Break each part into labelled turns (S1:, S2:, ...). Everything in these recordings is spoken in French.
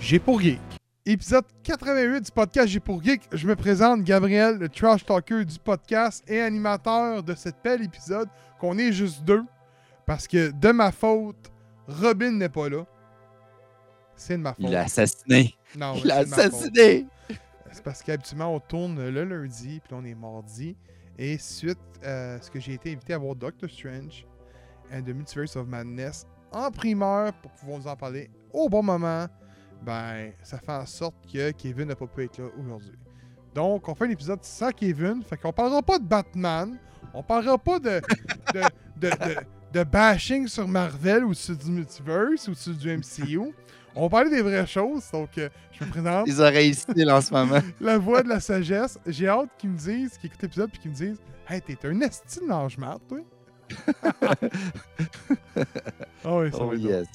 S1: J'ai pour Geek. Épisode 88 du podcast J'ai pour Geek. Je me présente Gabriel, le trash talker du podcast et animateur de cet bel épisode qu'on est juste deux. Parce que de ma faute, Robin n'est pas là. C'est de ma faute.
S2: Il l'a assassiné.
S1: Non,
S2: Il l'a assassiné.
S1: C'est parce qu'habituellement, on tourne le lundi, puis on est mardi. Et suite à ce que j'ai été invité à voir Doctor Strange and the Multiverse of Madness en primeur pour pouvoir nous en parler au bon moment, ben, ça fait en sorte que Kevin n'a pas pu être là aujourd'hui. Donc, on fait un épisode sans Kevin. Fait qu'on parlera pas de Batman. On parlera pas de, de, de, de- de bashing sur Marvel ou sur du Multiverse ou sur du MCU. On va parler des vraies choses. Donc, euh, je me présente
S2: Les oreilles styles en ce moment.
S1: la voix de la sagesse. J'ai hâte qu'ils me disent, qu'ils écoutent l'épisode, puis qu'ils me disent Hey, t'es un esti de toi. Ah oui, ça
S2: Oh
S1: va être
S2: yes.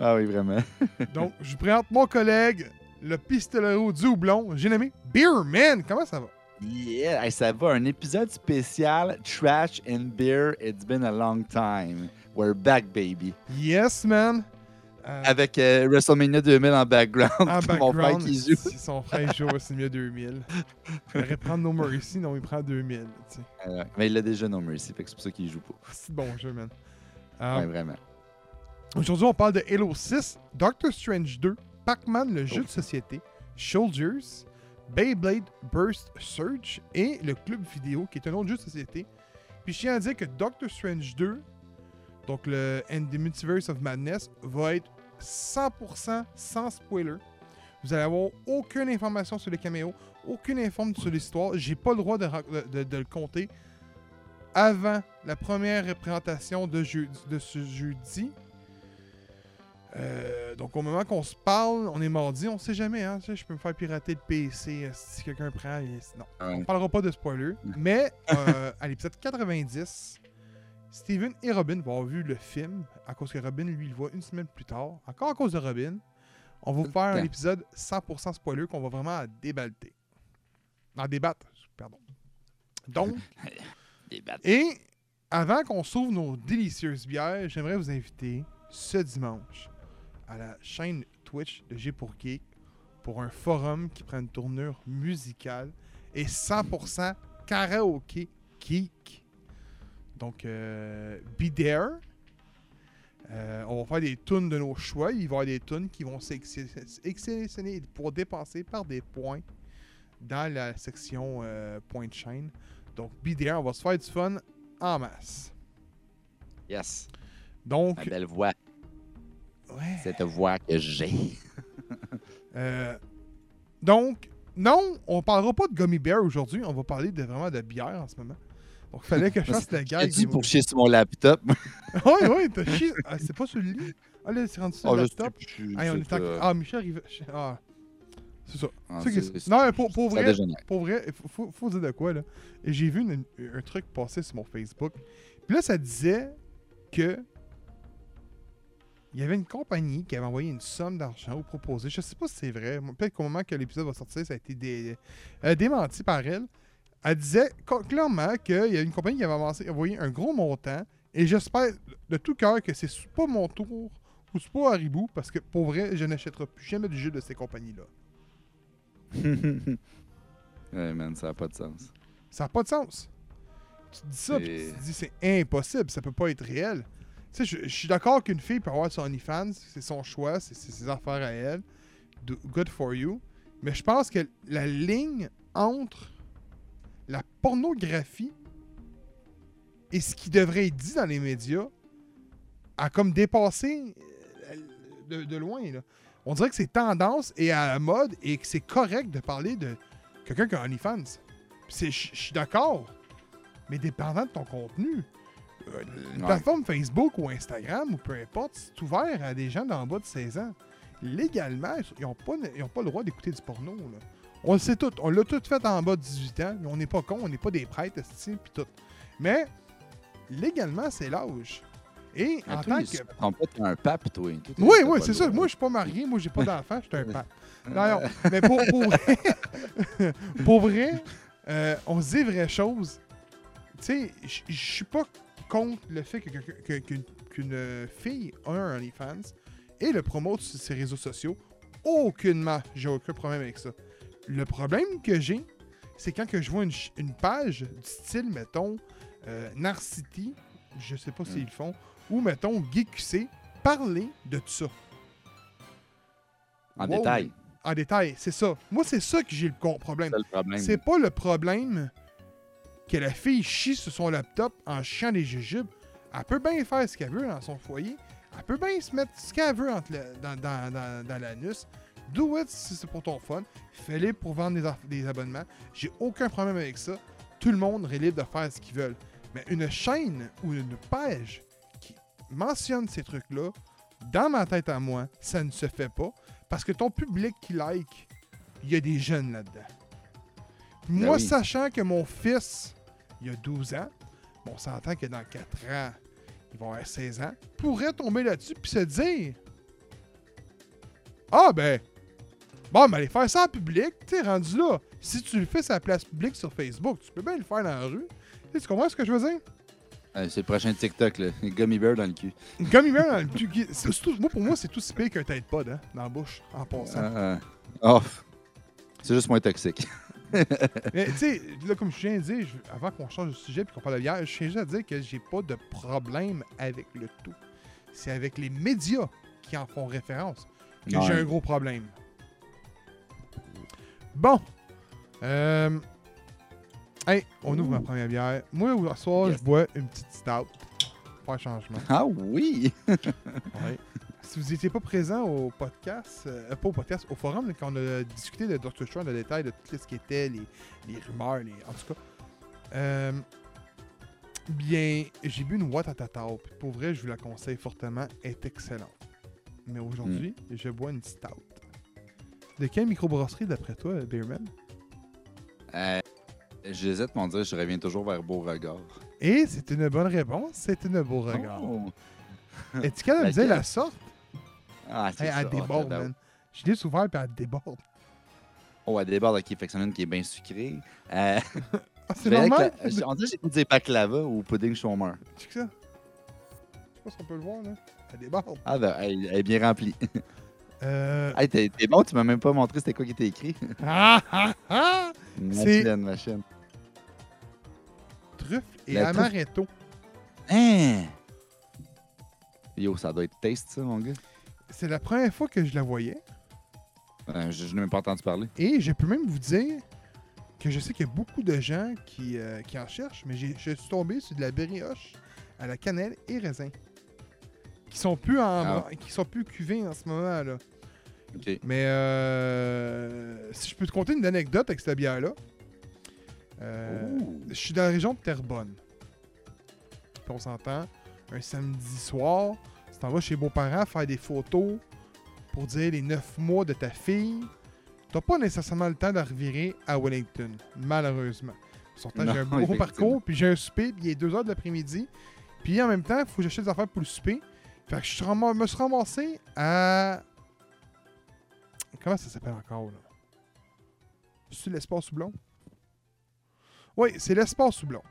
S2: Ah oui, vraiment.
S1: Donc, je vous présente mon collègue, le pistolero du houblon. J'ai nommé Beerman. Comment ça va?
S2: Yeah, hey, ça va. Un épisode spécial Trash and Beer. It's been a long time. We're back, baby.
S1: Yes, man. Euh,
S2: Avec euh, WrestleMania 2000 en background.
S1: en
S2: puis Mon frère
S1: background,
S2: qui joue.
S1: si son frère joue WrestleMania 2000. Il aurait prendre No Mercy, non, il prend 2000. tu sais.
S2: Euh, mais il a déjà No Mercy, c'est pour ça qu'il joue pas.
S1: C'est bon jeu, man. Euh,
S2: Ouais, vraiment.
S1: Aujourd'hui, on parle de Halo 6, Doctor Strange 2, Pac-Man, le jeu de société, Soldiers, Beyblade Burst Surge et le club vidéo, qui est un autre jeu de société. Puis je tiens à dire que Doctor Strange 2, donc le And the Multiverse of Madness, va être 100% sans spoiler. Vous allez avoir aucune information sur les caméos, aucune information sur l'histoire. J'ai pas le droit de, le compter avant la première représentation de ce jeudi. Euh, donc au moment qu'on se parle, on est mardi, on sait jamais, hein, tu sais, je peux me faire pirater le PC si quelqu'un prend. et- Non, on
S2: Ouais.
S1: parlera pas de spoiler. Mais euh, à l'épisode 90, Steven et Robin vont avoir vu le film, à cause que Robin, lui, le voit une semaine plus tard. Encore à cause de Robin, on va vous faire un épisode 100% spoiler qu'on va vraiment débalter. En débattre, pardon. Donc, et avant qu'on s'ouvre nos délicieuses bières, j'aimerais vous inviter ce dimanche à la chaîne Twitch de G pour Geek pour un forum qui prend une tournure musicale et 100% karaoké geek. Donc, euh, be there. Euh, on va faire des tunes de nos choix. Il va y avoir des tunes qui vont être sélectionnées pour dépasser par des points dans la section euh, point de chaîne. Donc, be there. On va se faire du fun en masse.
S2: Yes.
S1: Donc,
S2: Ma belle voix.
S1: Ouais.
S2: Cette voix que j'ai.
S1: Euh, donc, non, on parlera pas de gummy bear aujourd'hui. On va parler de, vraiment de bière en ce moment. Donc, il fallait que je fasse la
S2: J'ai
S1: gag.
S2: dit pour chier sur mon laptop?
S1: Oui, oui, t'as chié. Ah, c'est pas sur le lit. Ah, là, c'est rendu sur
S2: Oh,
S1: le laptop.
S2: plus,
S1: Hey, on
S2: c'est
S1: est en-
S2: ça.
S1: Ah, Michel arrive. Ah, c'est ça.
S2: Ah,
S1: Non, mais pour, pour vrai, pour vrai, il faut, faut, dire de quoi, là. Et j'ai vu une- un truc passer sur mon Facebook. Puis là, ça disait que il y avait une compagnie qui avait envoyé une somme d'argent ou proposé. Je sais pas si c'est vrai. Peut-être qu'au moment que l'épisode va sortir, ça a été dé- euh, démenti par elle. Elle disait clairement qu'il y a une compagnie qui avait avancé- envoyé un gros montant Et j'espère de tout cœur que c'est pas mon tour ou c'est pas Haribo, parce que pour vrai, je n'achèterai plus jamais du jeu de ces compagnies-là.
S2: ouais, man, ça n'a pas de sens.
S1: Ça n'a pas de sens. Tu dis ça, puis tu te dis c'est impossible, ça peut pas être réel. Tu sais, je, suis d'accord qu'une fille peut avoir son OnlyFans, c'est son choix, c'est ses affaires à elle. Good for you. Mais je pense que la ligne entre la pornographie et ce qui devrait être dit dans les médias a comme dépassé euh, de, loin. là. On dirait que c'est tendance et à la mode et que c'est correct de parler de quelqu'un qui a OnlyFans. Je suis d'accord, mais dépendant de ton contenu. Une
S2: Ouais.
S1: plateforme Facebook ou Instagram ou peu importe, c'est ouvert à des gens d'en bas de 16 ans. Légalement, ils n'ont pas, ils ont pas le droit d'écouter du porno. là. On le sait tout. On l'a tout fait en bas de 18 ans. On n'est pas con, on n'est pas des prêtres, puis tout. Mais légalement, c'est l'âge. Et
S2: Mais
S1: en
S2: toi,
S1: tant que.
S2: trompe pas, t'es un pape, toi.
S1: Oui, oui, c'est ça. Moi, je suis pas marié. Moi, j'ai pas d'enfant. Je suis un pape. Non, non, mais pour, pour vrai, pour vrai euh, on se dit vraies choses. Tu sais, je je suis pas contre le fait que quelqu'un- que- qu'une qu'une fille a un OnlyFans et le promote sur ses réseaux sociaux. Aucunement, j'ai aucun problème avec ça. Le problème que j'ai, c'est quand que je vois une, page du style, mettons, euh, Narcity, je sais pas s'ils le font, ou mettons, GQC, parler de tout ça.
S2: En
S1: Wow.
S2: détail.
S1: En détail, c'est ça. Moi, c'est ça que j'ai le problème.
S2: C'est
S1: pas le problème que la fille chie sur son laptop en chiant des jujubes. Elle peut bien faire ce qu'elle veut dans son foyer. Elle peut bien se mettre ce qu'elle veut entre le- dans, dans, dans, dans l'anus. Do it si c'est pour ton fun. Fais-le pour vendre des, abonnements. J'ai aucun problème avec ça. Tout le monde est libre de faire ce qu'ils veulent. Mais une chaîne ou une page qui mentionne ces trucs-là, dans ma tête à moi, ça ne se fait pas. Parce que ton public qui like, il y a des jeunes là-dedans. Moi,
S2: oui.
S1: sachant que mon fils, il a 12 ans, bon, on s'entend que dans 4 ans, il va avoir 16 ans, pourrait tomber là-dessus puis se dire Ah, ben, bon, mais aller faire ça en public, tu rendu là. Si tu le fais sur la place publique sur Facebook, tu peux bien le faire dans la rue. Tu comprends ce que je veux dire?
S2: Euh, c'est le prochain TikTok, là. Gummy bear dans le cul.
S1: Gummy bear dans le cul tout- Moi, pour moi, c'est tout si pire qu'un tête pod hein, dans la bouche, en passant.
S2: Oh. C'est juste moins toxique.
S1: Mais tu sais, là, comme je viens de dire, je- avant qu'on change de sujet et qu'on parle de bière, je tiens juste à dire que j'ai pas de problème avec le tout. C'est avec les médias qui en font référence que j'ai un gros problème. Bon. Euh... Hey, on ouvre ma première bière. Moi, au soir,
S2: Yes.
S1: je bois une petite stout. Pas de changement.
S2: Ah oui!
S1: Ouais. Si vous n'étiez pas présent au podcast, euh, pas au podcast, au forum, quand on a discuté de Dr. Strange, le détail de tout ce qui était, les, les rumeurs, les, en tout cas. euh, bien, j'ai bu une Watatata. Pour vrai, je vous la conseille fortement. Elle est excellente. Mais aujourd'hui, je bois une stout. De quelle microbrasserie, d'après toi, Beerman?
S2: Euh, J'hésite, mon dire, je reviens toujours vers Beauregard.
S1: Et c'est une bonne réponse. C'est une beau regard.
S2: Oh.
S1: Est-ce qu'elle me disait la sorte?
S2: Ah, c'est
S1: Hey,
S2: ça.
S1: elle déborde,
S2: j'adore.
S1: man. Je l'ai ouvert puis elle déborde.
S2: Oh, elle déborde, ok, fait que c'en a une qui est bien sucrée. Euh,
S1: Ah, c'est normal?
S2: la- je- On dirait que j'ai pu dire baklava ou pudding chômeur.
S1: Check ça. Je sais pas si on peut le voir, là. Elle déborde.
S2: Ah, ben, elle, elle est bien remplie.
S1: Euh...
S2: hey, t'es t'es bon, tu m'as même pas montré c'était quoi qui était écrit.
S1: Ah, ah, ah! C'est-
S2: Madeleine, ma chaîne.
S1: Truffe et
S2: La truffe.
S1: amaretto.
S2: Hein? Yo, ça doit être taste, ça, mon gars.
S1: C'est la première fois que je la voyais.
S2: Euh, je je n'ai même pas entendu parler.
S1: Et je peux même vous dire que je sais qu'il y a beaucoup de gens qui, euh, qui en cherchent, mais j'ai- je suis tombé sur de la brioche à la cannelle et raisin. Qui sont plus en
S2: Ah.
S1: qui sont plus cuvés en ce moment là.
S2: Ok.
S1: Mais euh, si je peux te conter une anecdote avec cette bière-là. Euh,
S2: Ouh.
S1: je suis dans la région de Terrebonne. Puis on s'entend, un samedi soir, tu t'en vas chez les beaux-parents faire des photos pour dire les 9 mois de ta fille. T'as pas nécessairement le temps de revirer à Wellington, malheureusement. Surtout j'ai un gros
S2: effectivement.
S1: parcours, puis j'ai un souper, puis il est 2 heures de l'après-midi. Puis en même temps, il faut que j'achète des affaires pour le souper. Fait que je me suis ramassé à. Comment ça s'appelle encore, là? C'est l'espace Houblon? Oui, c'est l'espace Houblon.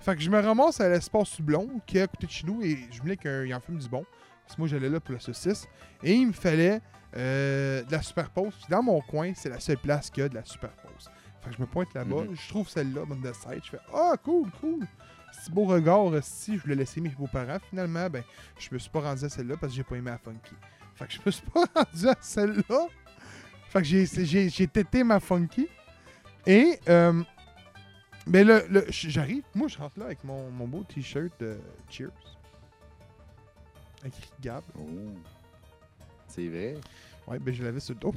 S1: Fait que je me ramasse à l'espace Soublon, qui est à côté de chez nous, et je voulais qu'il en fume du bon. Parce que moi, j'allais là pour la saucisse. Et il me fallait euh, de la superpose. Puis dans mon coin, c'est la seule place qu'il y a de la superpose. Fait que je me pointe là-bas,
S2: Mhm.
S1: je trouve celle-là, on the side. Je fais Ah, cool, cool. C'est beau regard, si je voulais laisser mes beaux-parents. Finalement, ben, je me suis pas rendu à celle-là parce que j'ai pas aimé la funky. Fait que je me suis pas rendu à celle-là. Fait que j'ai- tété ma funky. Et, euh, ben le, le- j'arrive, moi je rentre là avec mon, mon beau t-shirt de Cheers. Écrit Gab.
S2: Oh. C'est vrai.
S1: Ouais, ben je l'avais sur le dos.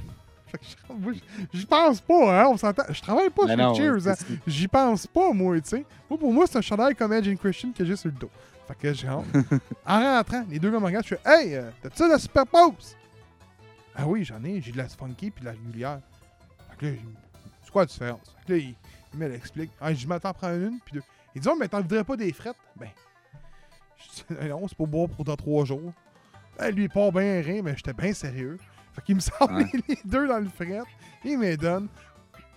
S1: Je pense pas, hein, on s'entend. Je travaille pas sur
S2: non,
S1: Cheers, hein. J'y pense pas, moi, tu sais. Moi, pour moi, c'est un chandail comme Edge and Christian que j'ai sur le dos. Fait que je rentre. en rentrant, les deux gars me regardent, je fais Hey, euh, t'as-tu ça de la super pause? Ah oui, j'en ai. J'ai de la funky puis de la régulière. Fait que là, c'est quoi la différence? Fait que là, il, il me l'explique. Ah, je m'attends, prends une, puis deux. Il dit, oh, mais t'en voudrais pas des frettes? Ben, je dis, non, c'est pour boire pour dans trois jours. Ben, lui, il part bien rien, mais j'étais bien sérieux. Fait qu'il me sort
S2: Ouais.
S1: les deux dans le fret. Il me donne.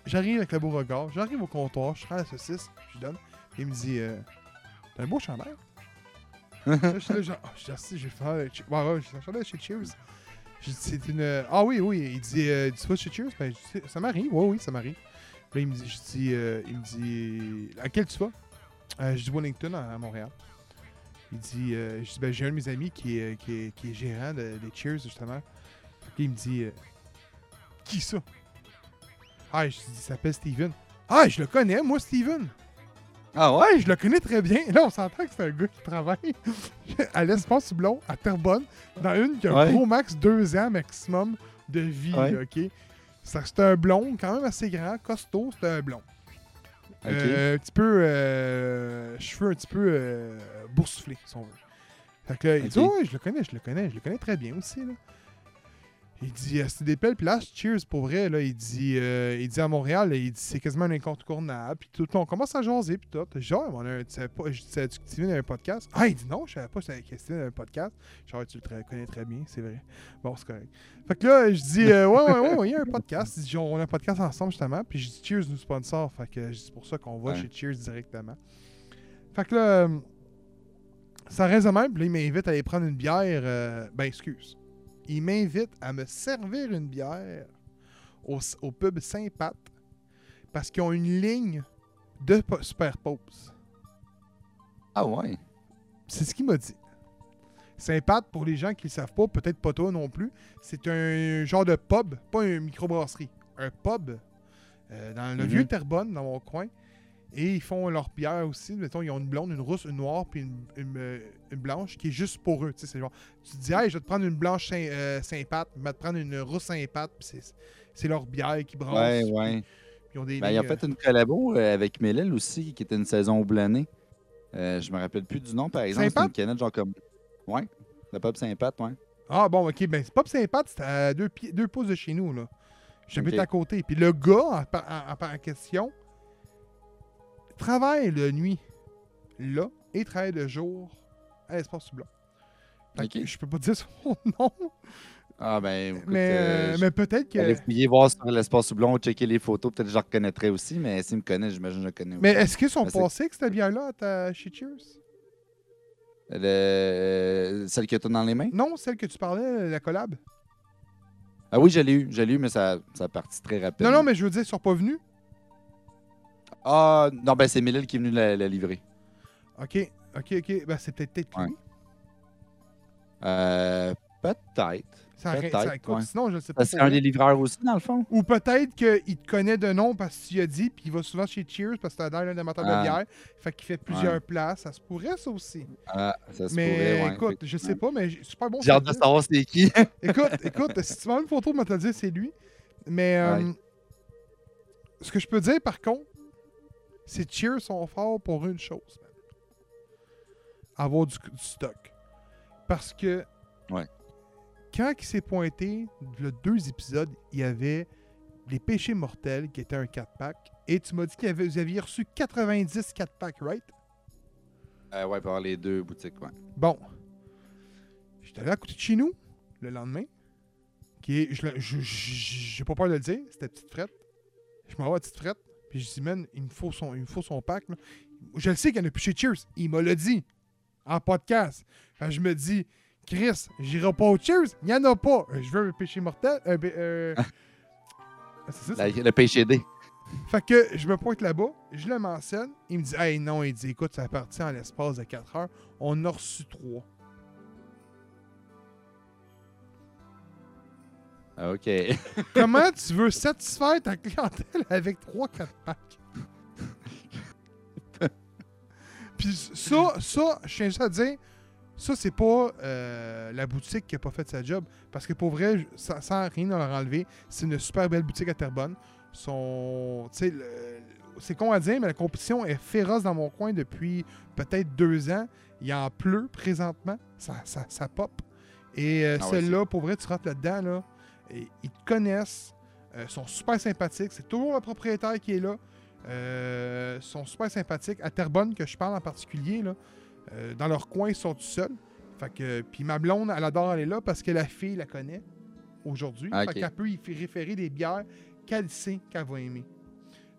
S1: J'arrive avec le beau regard. J'arrive au comptoir. Je prends la saucisse. Je lui donne. Il me dit, euh, t'as un beau chandail? Je suis là, genre, ah, je j'ai fait un chandail chez Cheers. J'ai dit, c'est une. Ah oui, oui. Il dit, euh, vas chez Cheers? Ben, je dis, ça m'arrive. Oui, oui, ça m'arrive. Puis là, il me dit, je dis, euh, il me dit, à quel tu vas? Euh, je dis Wellington à, à Montréal. Il dit, euh, je dis, ben, j'ai un de mes amis qui est, qui est, qui est gérant de- des Cheers, justement. Puis il me dit, euh, qui ça? Ah, je dis, il s'appelle Steven. Ah, je le connais, moi, Steven.
S2: Ah ouais?
S1: Je le connais très bien. Là, on s'entend que c'est un gars qui travaille à l'espace blond, à Terrebonne, dans une qui a un
S2: Ouais.
S1: gros max deux ans maximum de vie,
S2: Ouais.
S1: là, OK? C'est un blond quand même assez grand, costaud, c'est un blond. Euh, un petit peu. euh, cheveux un petit peu euh, boursouflés, si on veut. Fait que là, il dit. Ouais, je le connais, je le connais, je le connais très bien aussi. Là. Il dit euh, C'est des belles places, cheers pour vrai. Là. Il, dit, euh, il dit à Montréal, là, il dit c'est quasiment un incontournable. Puis tout, on commence à jaser. Puis tout. Genre, on a un, tu savais pas, je Steven a un podcast? Ah, il dit non, je savais pas que Steven a un podcast. Genre, tu le connais très bien, c'est vrai. Bon, c'est correct. Fait que là, je dis euh, Ouais, ouais, ouais, ouais, il y a un podcast. Dit, on a un podcast ensemble justement. Puis je dis Cheers nous sponsor. Fait que c'est pour ça qu'on va
S2: Ouais.
S1: chez Cheers directement. Fait que là, euh, ça reste de même. Puis là, il m'invite à aller prendre une bière. euh, ben, excuse. Il m'invite à me servir une bière au, au pub Saint-Pat parce qu'ils ont une ligne de po- super pause.
S2: Ah ouais?
S1: C'est ce qu'il m'a dit. Saint-Pat, pour les gens qui ne le savent pas, peut-être pas toi non plus, c'est un genre de pub, pas une microbrasserie. Un pub euh, dans le
S2: Mhm.
S1: vieux Terrebonne, dans mon coin. Et ils font leur bière aussi. Mettons, ils ont une blonde, une rousse, une noire, puis une, une, euh, une blanche qui est juste pour eux. Tu sais, c'est genre, tu te dis, hey, je vais te prendre une blanche Saint- euh, je vais te prendre une rousse Saint-Pat, puis c'est- c'est leur bière qui brasse.
S2: Ouais,
S1: puis
S2: ouais.
S1: Ils ont des
S2: Ben, il a
S1: lignes,
S2: fait une collabo euh, avec Mélèle aussi, qui était une saison blannée. Euh, je me rappelle plus du nom, par exemple. C'est une canette genre comme. Ouais. Le pub Saint-Pat, ouais.
S1: Ah bon, ok, ben c'est pas Saint-Pat, c'est à deux, pouces de chez nous, là. J'habite
S2: Ok.
S1: à côté. Puis le gars en, par- en- en- en question travaille de nuit là et travaille de jour à l'espace blanc. Fait que
S2: Ok.
S1: Je peux pas dire son nom,
S2: Ah ben, écoute,
S1: mais,
S2: euh,
S1: mais peut-être que.
S2: Allez fouiller, voir sur l'espace blond, checker les photos, peut-être que je le reconnaîtrais aussi, mais s'il me connaît, j'imagine que je le connais
S1: Mais
S2: aussi.
S1: est-ce qu'ils sont
S2: Ben,
S1: passés que cette bière-là à ta- chez Cheers?
S2: Le- Celle que tu as dans les mains?
S1: Non, celle que tu parlais, la collab.
S2: Ah oui, je l'ai eu, je l'ai eu, mais ça, ça a parti très rapidement.
S1: Non, non, mais je veux dire, ils sont pas venus.
S2: Ah, non, ben c'est Mélèle qui est venu la, la livrer.
S1: Ok, ok, ok. Ben c'est peut-être peut-être lui.
S2: Euh, peut-être.
S1: Ça écoute,
S2: ouais.
S1: Sinon, je ne sais pas.
S2: C'est un des livreurs aussi, dans le fond?
S1: Ou peut-être qu'il te connaît de nom parce que tu as dit, puis il va souvent chez Cheers parce que c'est un amateur
S2: Ah.
S1: de bière. Fait qu'il fait plusieurs
S2: Ouais.
S1: places. Ça se pourrait, ça aussi.
S2: Ah, ça se
S1: mais
S2: pourrait, ouais,
S1: écoute, je sais pas, mais super bon.
S2: J'ai hâte de savoir c'est qui.
S1: Écoute, écoute, si tu m'as une photo, te le dire, c'est lui. Mais euh, ce que je peux dire, par contre, c'est Cheers sont forts pour une chose. man. Avoir du, du stock. Parce que
S2: Ouais.
S1: quand il s'est pointé, le deux épisodes, il y avait Les Péchés Mortels, qui était un 4-pack. Et tu m'as dit que vous aviez reçu 90 4-packs, right?
S2: Euh, ouais, pour avoir les deux boutiques, ouais.
S1: Bon. J'étais allé à côté de chez nous le lendemain. Qui est. je- J'ai pas peur de le dire, c'était petite frette. Je m'en vais à petite frette. Puis je dis, man, il me faut son, il me faut son pack. là. Je le sais qu'il y en a plus chez Cheers. Il m'a le dit en podcast. Je me dis, Chris, j'irai pas au Cheers. Il n'y en a pas. Euh, Je veux un péché mortel. euh, euh, c'est ça,
S2: La- le PCD.
S1: fait que je me pointe là-bas, je le mentionne. Il me dit Hey, non, il dit Écoute, ça appartient en l'espace de 4 heures. On en a reçu 3.
S2: OK.
S1: Comment tu veux satisfaire ta clientèle avec 3-4 packs? Puis ça, ça, je tiens à dire, ça, c'est pas euh, la boutique qui a pas fait sa job. Parce que pour vrai, sans, sans rien leur enlever, c'est une super belle boutique à Terrebonne. Son, c'est con à dire, mais la compétition est féroce dans mon coin depuis peut-être deux ans. Il en pleut présentement. Ça, ça, ça pop. Et euh,
S2: Ah ouais,
S1: celle-là, pour vrai, tu rentres là-dedans, là, et ils te connaissent, euh, sont super sympathiques. C'est toujours le propriétaire qui est là. Euh, sont super sympathiques. À Terrebonne, que je parle en particulier, là, euh, dans leur coin, ils sont tout seuls. Fait que, puis ma blonde, elle adore aller là parce que la fille la connaît aujourd'hui.
S2: Ah,
S1: Fait
S2: ok.
S1: qu'elle peut y référer des bières qu'elle sait qu'elle va aimer.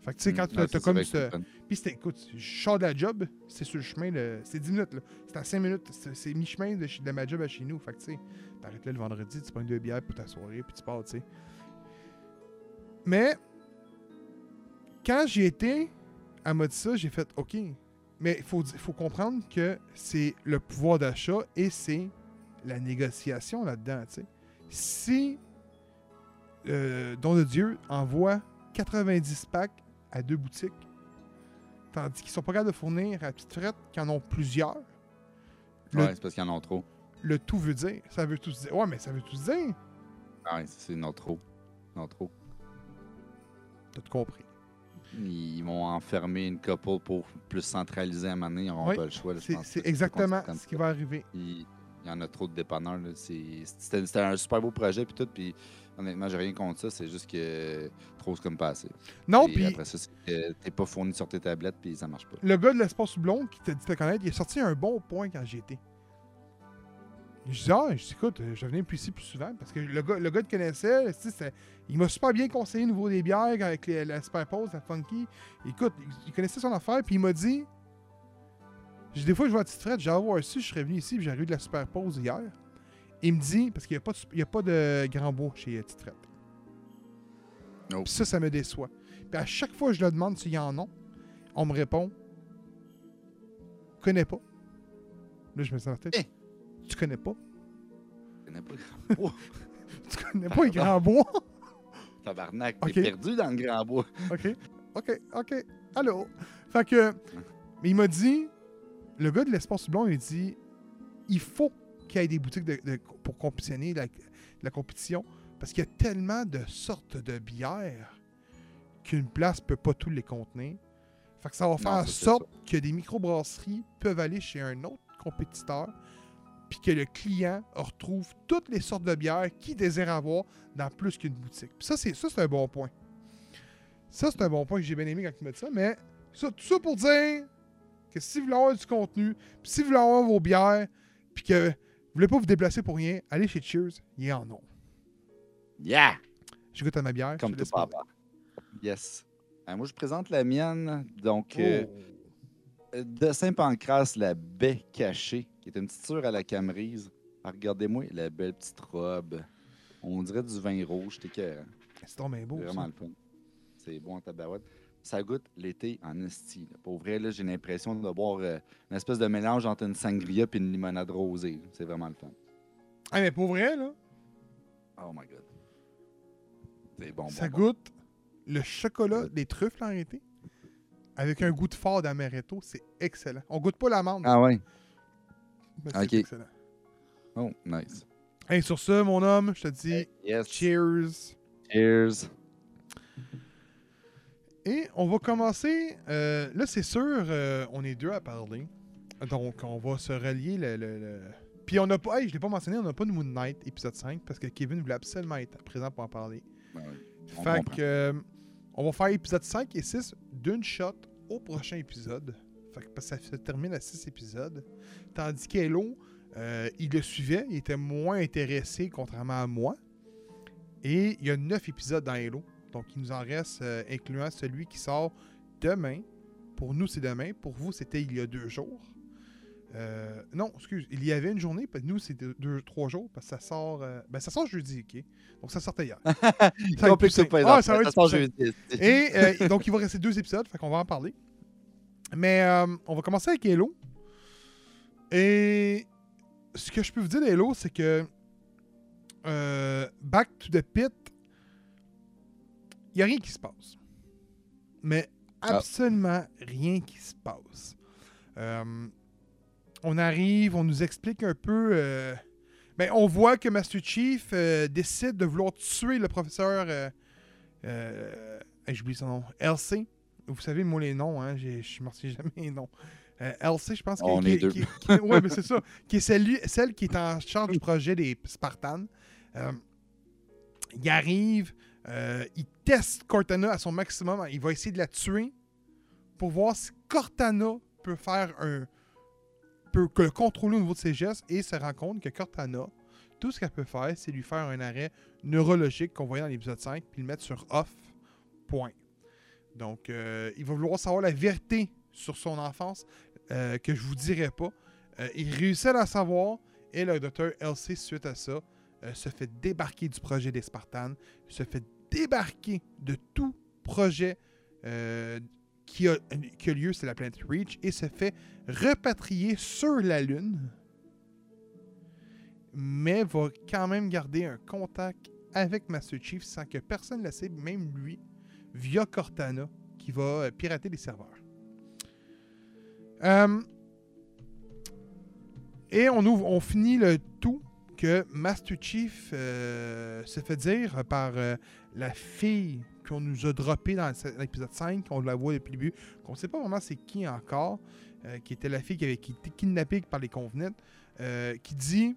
S1: Fait que tu sais, quand
S2: Mm,
S1: tu as comme ce. Puis c'était, écoute, je sors de la job, c'est sur le chemin, le- c'est 10 minutes, là. C'est à 5 minutes, c'est, mi-chemin de, de ma job à chez nous. Fait que, tu sais, t'arrêtes là le vendredi, tu prends deux bières pour ta soirée, puis tu pars, tu sais. Mais, quand j'y étais, elle m'a dit ça, j'ai fait, OK. Mais il faut, faut comprendre que c'est le pouvoir d'achat et c'est la négociation là-dedans, tu sais. Si euh, Don de Dieu envoie 90 packs à deux boutiques, tandis qu'ils sont pas capables de fournir à petite frette qui en ont plusieurs. Le,
S2: Ouais, c'est parce qu'ils en ont trop.
S1: le tout veut dire. Ça veut tout dire. Ouais, mais ça veut tout dire.
S2: Ouais, c'est non trop. Non trop.
S1: T'as tout compris.
S2: Ils vont enfermer une couple pour plus centraliser à un moment donné. Ils n'auront
S1: Oui,
S2: pas le choix.
S1: C'est exactement ce qui va arriver.
S2: Il, il y en a trop de dépanneurs. C'était c'était un super beau projet. Puis tout. Puis honnêtement, j'ai rien contre ça. C'est juste que trop, c'est comme pas assez.
S1: Non, puis
S2: après ça, c'est que t'es pas fourni sur tes tablettes. Puis ça marche pas.
S1: le gars de l'espace blond qui t'a dit te connaître, il a sorti un bon point quand j'y étais. Je dis, ah, je dis, écoute, je venir plus ici plus souvent parce que le gars, le gars te connaissait, il m'a super bien conseillé au niveau des bières avec les- la Super Pose, la Funky. Écoute, il, connaissait son affaire, puis il m'a dit, des fois, je vois à petite frette, j'ai avoir su, je serais venu ici, puis j'ai eu de la Super Pose hier. Il me dit, parce qu'il n'y a, a pas de grand bois chez euh, Petite Frette.
S2: Nope.
S1: Puis ça, ça me déçoit. Puis à chaque fois que je le demande s'il y en a, on me répond connais pas. Là, je me sens.
S2: Eh.
S1: Tu connais pas.
S2: Je connais pas.
S1: Tu connais pas les grands bois?
S2: Tabarnak, t'es perdu dans le grand bois.
S1: OK. OK. OK. Allô. Fait que. Mais il m'a dit. Le gars de l'espace blond, il dit il faut qu'il y ait des boutiques de- de- pour compétitionner la, la compétition. Parce qu'il y a tellement de sortes de bières qu'une place peut pas tous les contenir. Fait que ça va faire
S2: Non,
S1: en
S2: ça,
S1: sorte que des microbrasseries peuvent aller chez un autre compétiteur puis que le client retrouve toutes les sortes de bières qu'il désire avoir dans plus qu'une boutique. Puis ça, c'est ça, c'est un bon point. Ça, c'est un bon point que j'ai bien aimé quand tu m'as dit ça, mais ça, tout ça pour dire que si vous voulez avoir du contenu, puis si vous voulez avoir vos bières, puis que vous voulez pas vous déplacer pour rien, allez chez Cheers, il y en a.
S2: Yeah!
S1: Je goûte à ma bière.
S2: Comme tout papa. Yes. Euh, moi, je présente la mienne. Donc,
S1: Oh.
S2: euh, de Saint-Pancras, la baie cachée, qui est une petite sure à la camerise. Ah, Regardez-moi la belle petite robe. On dirait du vin rouge. T'es que
S1: C'est beau.
S2: c'est
S1: ça.
S2: vraiment le fun. C'est bon en tabarouette. Ça goûte l'été en esti. Pour vrai, là, j'ai l'impression de boire euh, une espèce de mélange entre une sangria et une limonade rosée. C'est vraiment le fun.
S1: Ah, mais pour vrai, là,
S2: Oh my god. C'est bon.
S1: ça
S2: bon, bon.
S1: goûte le chocolat, des truffes en réalité, avec un goût de fort d'amaretto. C'est excellent. On goûte pas l'amande,
S2: Ah ouais.
S1: mais c'est
S2: ok.
S1: excellent.
S2: Oh, nice.
S1: Hey, sur ce, mon homme, je te dis
S2: Yes.
S1: cheers.
S2: Cheers.
S1: Et on va commencer. euh, là, c'est sûr, euh, on est deux à parler. Donc, on va se relier le. le- le- Puis, on n'a pas. Hey, je l'ai pas mentionné, on n'a pas de Moon Knight épisode 5 parce que Kevin voulait absolument être présent pour en parler.
S2: Ben oui. On
S1: fait
S2: comprend.
S1: que. euh, on va faire épisode 5 et 6 d'une shot au prochain épisode. Fait que parce que ça se termine à 6 épisodes. Tandis qu'Hello, euh, il le suivait, il était moins intéressé, contrairement à moi. Et il y a 9 épisodes dans Hello. Donc, il nous en reste, euh, incluant celui qui sort demain, Pour nous, c'est demain. Pour vous, c'était il y a deux jours. Euh, non, excuse, il y avait une journée, nous, c'est deux, deux, trois jours, parce que ça sort. euh, ben, ça sort jeudi, OK? Donc, ça sortait hier. Ça va plus simple. Ah, ça va être plus simple. Et euh, donc, il va rester deux épisodes, fait qu'on va en parler. Mais on va commencer avec Halo. Et ce que je peux vous dire d'Halo, c'est que Back to the Pit, n'y a rien qui se passe. Mais absolument rien qui se passe. Euh, on arrive, on nous explique un peu. euh, ben, on voit que Master Chief euh, décide de vouloir tuer le professeur. Euh, J'oublie son nom. LC. Vous savez, moi, les noms, hein, je ne me jamais les noms. LC, je pense
S2: On
S1: que.
S2: est deux.
S1: mais c'est ça. Qui est celle, celle qui est en charge du projet des Spartans. Il arrive, euh, il teste Cortana à son maximum. Il va essayer de la tuer pour voir si Cortana peut faire un. peut le contrôler au niveau de ses gestes et se rend compte que Cortana, tout ce qu'elle peut faire, c'est lui faire un arrêt neurologique qu'on voyait dans l'épisode 5 puis le mettre sur off. Point. Donc, euh, il va vouloir savoir la vérité sur son enfance euh, que je vous dirai pas. Il réussit à la savoir et le docteur LC, suite à ça, se fait débarquer du projet des Spartans, se fait débarquer de tout projet euh, qui, a, lieu sur la planète Reach et se fait repatrier sur la Lune, mais va quand même garder un contact avec Master Chief sans que personne ne le sait, même lui, via Cortana, qui va euh, pirater les serveurs. Euh, et on, ouvre, on finit le tout que Master Chief se fait dire par la fille qu'on nous a droppée dans l'épisode 5, on la voit depuis le début, qu'on ne sait pas vraiment c'est qui encore, euh, qui était la fille qui avait été kidnappée par les convenants, euh, qui dit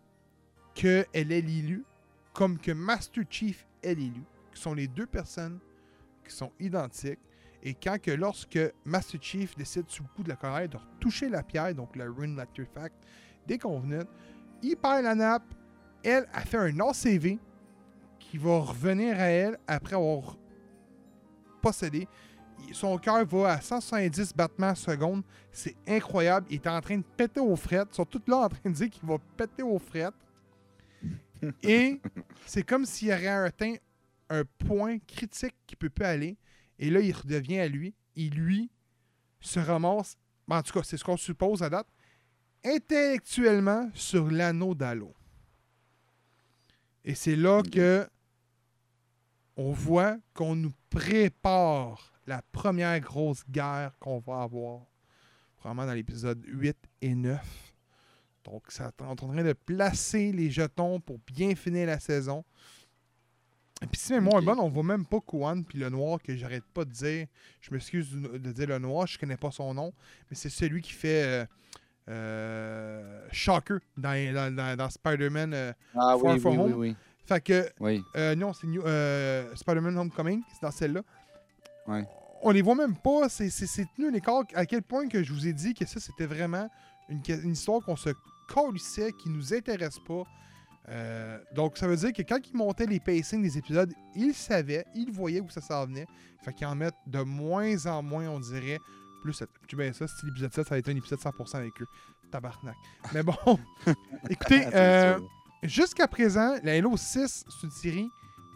S1: qu'elle est l'élu, comme que Master Chief est l'élu, qui sont les deux personnes qui sont identiques. Et quand que lorsque Master Chief décide sous le coup de la colère de retoucher la pierre, donc le Rune Artifact des convenants, il perd la nappe. Elle a fait un ACV qui va revenir à elle après avoir possédé. Son cœur va à 170 battements seconde. C'est incroyable. Il est en train de péter aux frettes. Ils sont tous là en train de dire qu'il va péter aux frettes. Et c'est comme s'il aurait atteint un point critique qui peut plus aller. Et là, il redevient à lui. Et lui se ramasse, en tout cas, c'est ce qu'on suppose à date, intellectuellement sur l'anneau d'Halo. Et c'est là que on voit qu'on nous prépare la première grosse guerre qu'on va avoir. Probablement dans l'épisode 8 et 9. Donc, ça est en train de placer les jetons pour bien finir la saison. Et puis si mémoire
S2: Ok.
S1: est bonne, on voit même pas Kouan puis le noir que j'arrête pas de dire. Je m'excuse de dire le noir, je connais pas son nom, mais c'est celui qui fait euh, euh, Shocker dans, dans, dans- dans Spider-Man. euh.
S2: Ah
S1: Far
S2: oui,
S1: From
S2: oui, oui,
S1: Home.
S2: oui.
S1: Fait que
S2: Oui.
S1: euh, non, c'est euh, Spider-Man Homecoming, c'est dans celle-là.
S2: Ouais.
S1: On les voit même pas. C'est c'est- tenu un écart à quel point que je vous ai dit que ça, c'était vraiment une, une histoire qu'on se colissait, qui nous intéresse pas. Euh, donc, ça veut dire que quand ils montaient les pacings des épisodes, ils savaient, ils voyaient où ça s'en venait. Fait qu'ils en mettent de moins en moins, on dirait. Plus, tu bien ça, si l'épisode 7, ça a été un épisode 100% avec eux. Tabarnak. Mais bon, écoutez, euh. Jusqu'à présent, la Halo 6, c'est une série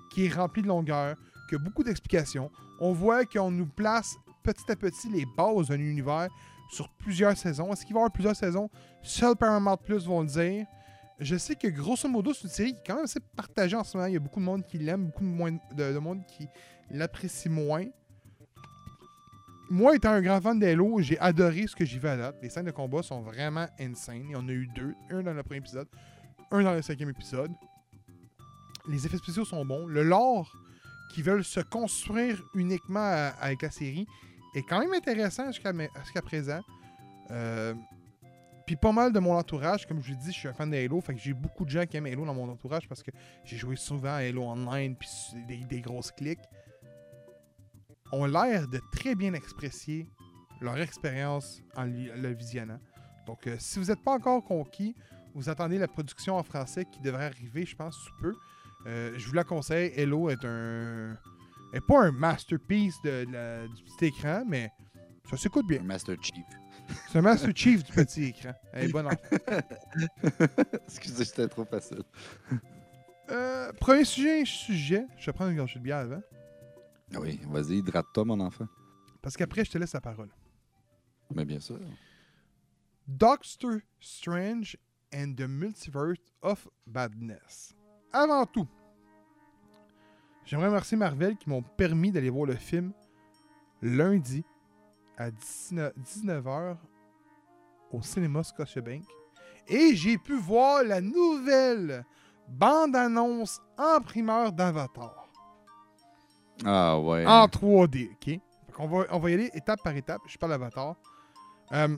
S1: qui est remplie de longueur, qui a beaucoup d'explications. On voit qu'on nous place petit à petit les bases d'un univers sur plusieurs saisons. Est-ce qu'il va y avoir plusieurs saisons? Seul Paramount Plus vont le dire. Je sais que grosso modo, c'est une série qui est quand même assez partagée en ce moment. Il y a beaucoup de monde qui l'aime, beaucoup de, moins- de- de monde qui l'apprécie moins. Moi, étant un grand fan d'Halo, j'ai adoré ce que j'ai vu à date. Les scènes de combat sont vraiment insane. Il y en a eu deux. Un dans le premier épisode, un dans le cinquième épisode. Les effets spéciaux sont bons. Le lore qui veulent se construire uniquement avec la série est quand même intéressant jusqu'à présent. Euh, Puis pas mal de mon entourage, comme je vous dis, je suis un fan de Halo, fait que j'ai beaucoup de gens qui aiment Halo dans mon entourage parce que j'ai joué souvent à Halo Online puis des, des grosses clics. Ont l'air de très bien expresser leur expérience en le visionnant. Donc, euh, si vous n'êtes pas encore conquis, vous attendez la production en français qui devrait arriver, je pense, sous peu. Euh, je vous la conseille. Hello est un. est pas un masterpiece de, la- du petit écran, mais Ça s'écoute bien.
S2: Master Chief.
S1: C'est un Master Chief du petit écran. Elle est bonne enfant.
S2: Excusez, c'était trop facile.
S1: Euh, premier sujet, sujet. Je vais prendre une gorgée de bière avant.
S2: Oui, vas-y, hydrate-toi, mon enfant.
S1: Parce qu'après, je te laisse la parole.
S2: Mais bien sûr.
S1: Doctor Strange and the Multiverse of Badness. Avant tout, j'aimerais remercier Marvel qui m'ont permis d'aller voir le film lundi à 19h au cinéma Scotiabank. Et j'ai pu voir la nouvelle bande-annonce en primeur d'Avatar.
S2: Ah ouais.
S1: En 3D, OK? Qu'on va, on va y aller étape par étape. Je parle d'Avatar. Euh,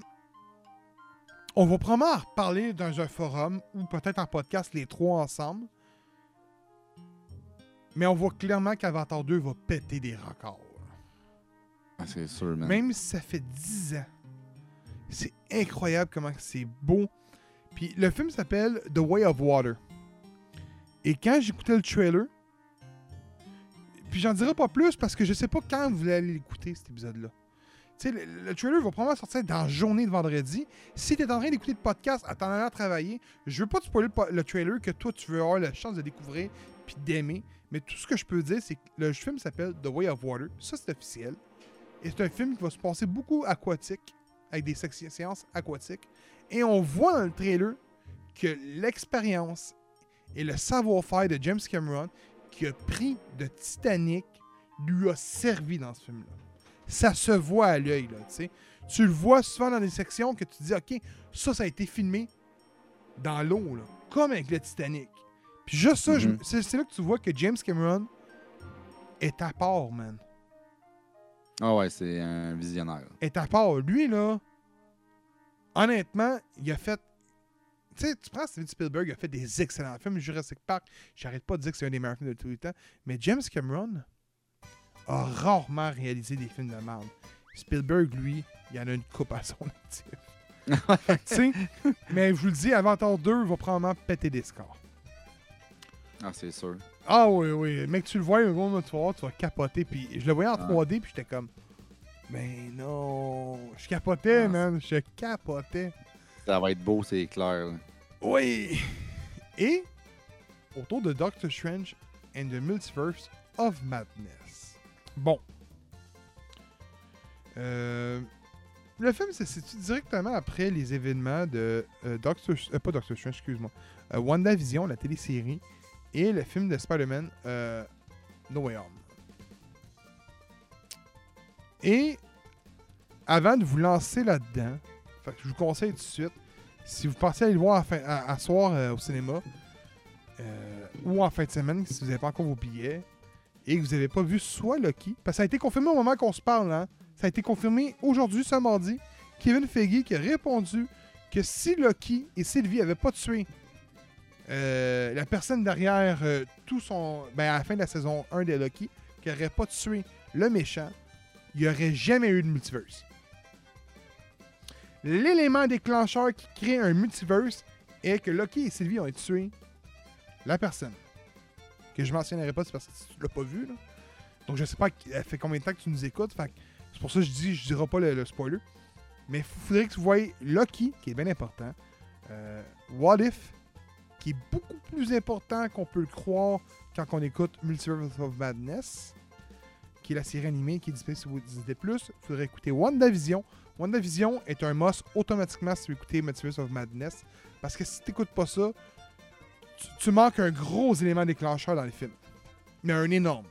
S1: on va probablement en reparler dans un forum ou peut-être en podcast les trois ensemble. Mais on voit clairement qu'Avatar 2 va péter des records.
S2: Ah, c'est sûr, man.
S1: Même si ça fait 10 ans. C'est incroyable comment c'est beau. Puis le film s'appelle The Way of Water. Et quand j'écoutais le trailer, puis j'en dirai pas plus parce que je sais pas quand vous allez l'écouter cet épisode-là. Le, le trailer va probablement sortir dans la journée de vendredi. Si tu es en train d'écouter le podcast à t'en allant travailler, je veux pas te spoiler le, le trailer que toi tu veux avoir la chance de découvrir puis d'aimer. Mais tout ce que je peux dire, c'est que le film s'appelle The Way of Water. Ça, c'est officiel. Et c'est un film qui va se passer beaucoup aquatique, avec des séances aquatiques. Et on voit dans le trailer que l'expérience et le savoir-faire de James Cameron, qui a pris de Titanic, lui a servi dans ce film-là. Ça se voit à l'œil, tu sais. Tu le vois souvent dans des sections que tu dis, OK, ça, ça a été filmé dans l'eau, là, comme avec le Titanic. Puis juste ça,
S2: Mhm.
S1: c'est c'est là que tu vois que James Cameron est à part, man.
S2: Ah ouais, c'est un visionnaire.
S1: est à part. Lui, là, honnêtement, il a fait. Tu sais, tu prends Steven Spielberg, il a fait des excellents films. Jurassic Park, j'arrête pas de dire que c'est un des meilleurs films de tous les temps. Mais James Cameron a rarement réalisé des films de merde. Spielberg, lui, il en a une coupe à son actif. Mais je vous le dis, Avatar 2 va probablement péter des scores.
S2: Ah, c'est sûr.
S1: Ah oui, oui. Mec, tu le vois, un gros tu vas voir, tu vas capoter. Puis je le voyais en
S2: Ah.
S1: 3D, puis j'étais comme. Mais non. Je capotais,
S2: Ah,
S1: man. Je capotais.
S2: Ça va être beau, c'est clair. là.
S1: Oui. Et autour de Doctor Strange and the Multiverse of Madness. Bon. Euh, le film se situe directement après les événements de euh, Doctor... euh, pas Doctor Strange, excuse-moi. Euh, WandaVision, la télésérie, et le film de Spider-Man euh, No Way Home. Et avant de vous lancer là-dedans, je vous conseille tout de suite, si vous pensez aller le voir à, à- soir au cinéma, ou en fin de semaine, si vous n'avez pas encore vos billets, et que vous n'avez pas vu soit Lucky, parce que ça a été confirmé au moment qu'on se parle, hein, ça a été confirmé aujourd'hui, ce mardi, Kevin Feige qui a répondu que si Lucky et Sylvie n'avaient pas tué euh, la personne derrière euh, tout son. Ben, à la fin de la saison 1 de Lucky, qui n'aurait pas tué le méchant, il n'y aurait jamais eu de multiverse. L'élément déclencheur qui crée un multiverse est que Loki et Sylvie ont tué la personne. Que je mentionnerai pas, c'est parce que tu l'as pas vu. Là. Donc je sais pas, elle fait combien de temps que tu nous écoutes. C'est pour ça que je dis, je dirai pas le, le spoiler. Mais il faudrait que tu voyes Loki, qui est bien important. euh, What If, qui est beaucoup plus important qu'on peut le croire quand on écoute Multiverse of Madness, qui est la série animée qui est disponible sur Disney+. Il faudrait écouter WandaVision. WandaVision est un must automatiquement si tu veux écouter Multiverse of Madness. Parce que si tu n'écoutes pas ça, tu, tu manques un gros élément déclencheur dans le film. Mais un énorme.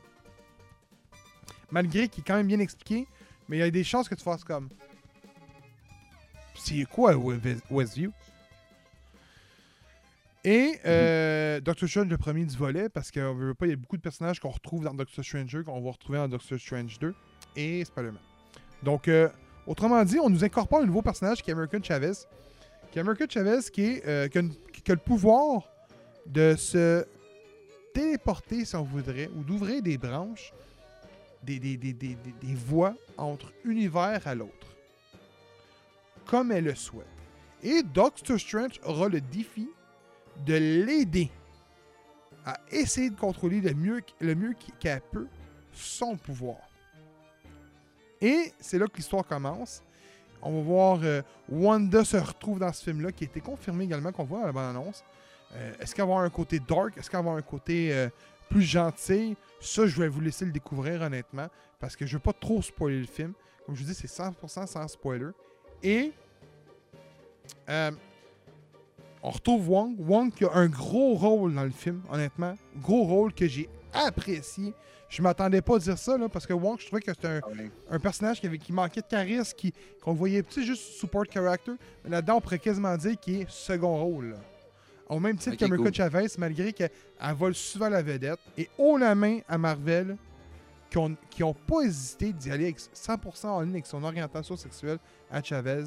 S1: Malgré qu'il est quand même bien expliqué, mais il y a des chances que tu fasses comme. C'est quoi Wes- Westview? Et euh, Doctor Strange, le premier du volet, parce qu'on veut pas, il y a beaucoup de personnages qu'on retrouve dans Doctor Stranger, qu'on va retrouver dans Doctor Strange 2 et Spider-Man. Donc, euh, autrement dit, on nous incorpore un nouveau personnage qui est American Chavez. Qui est American Chavez qui, est, euh, qui, a, une- qui a le pouvoir de se téléporter, si on voudrait, ou d'ouvrir des branches, des, des, des, des, voies entre univers à l'autre. Comme elle le souhaite. Et Doctor Strange aura le défi de l'aider à essayer de contrôler le mieux, le mieux qu'elle peut son pouvoir. Et c'est là que l'histoire commence. On va voir euh, Wanda se retrouve dans ce film-là, qui a été confirmé également qu'on voit à la bande-annonce. Euh, Est-ce qu'elle va avoir un côté dark? Est-ce qu'elle va avoir un côté euh, plus gentil? Ça, je vais vous laisser le découvrir honnêtement, parce que je veux pas trop spoiler le film. Comme je vous dis, c'est 100% sans spoiler. Et euh, on retrouve Wong. Wong qui a un gros rôle dans le film, honnêtement. Gros rôle que j'ai apprécié. Je m'attendais pas à dire ça, là, parce que Wong, je trouvais que c'était un, un personnage qui, avait, qui manquait de charisme, qui, qu'on voyait tu sais, juste support character. Mais là-dedans, on pourrait quasiment dire qu'il est second rôle. là. Au même titre qu'America
S2: cool.
S1: Chavez, malgré qu'elle elle vole souvent la vedette. Et haut la main à Marvel, qui ont, qui ont pas hésité d'y aller avec 100% en ligne avec son orientation sexuelle à Chavez.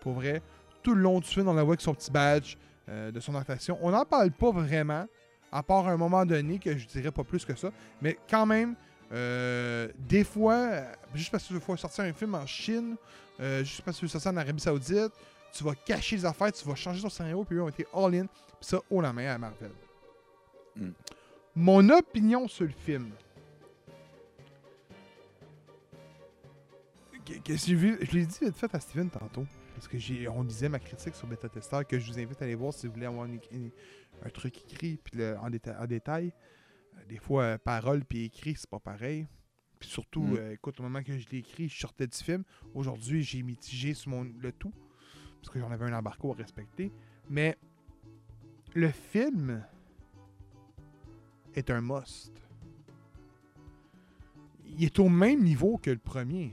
S1: Pour vrai, tout le long du film, on la voit avec son petit badge euh, de son orientation. On n'en parle pas vraiment, à part à un moment donné, que je dirais pas plus que ça. Mais quand même, euh, des fois, euh, juste parce que tu veux sortir un film en Chine, euh, juste parce que tu veux sortir en Arabie Saoudite, tu vas cacher les affaires, tu vas changer ton scénario, puis eux ont été all-in, puis ça, haut la main à Marvel.
S2: Mm.
S1: Mon opinion sur le film. Qu- Qu'est-ce que? Je l'ai dit vite fait à Steven tantôt. Parce que j'ai, on lisait ma critique sur Beta Tester que je vous invite à aller voir si vous voulez avoir une- une- un truc écrit puis le- en, déta- en détail. Euh, Des fois, euh, parole puis écrit, c'est pas pareil. Puis surtout,
S2: Mm.
S1: euh, écoute, au moment que je l'ai écrit, je sortais du film. Aujourd'hui, j'ai mitigé sur mon, le tout. Parce que j'en avais un embargo à respecter. Mais le film est un must. Il est au même niveau que le premier.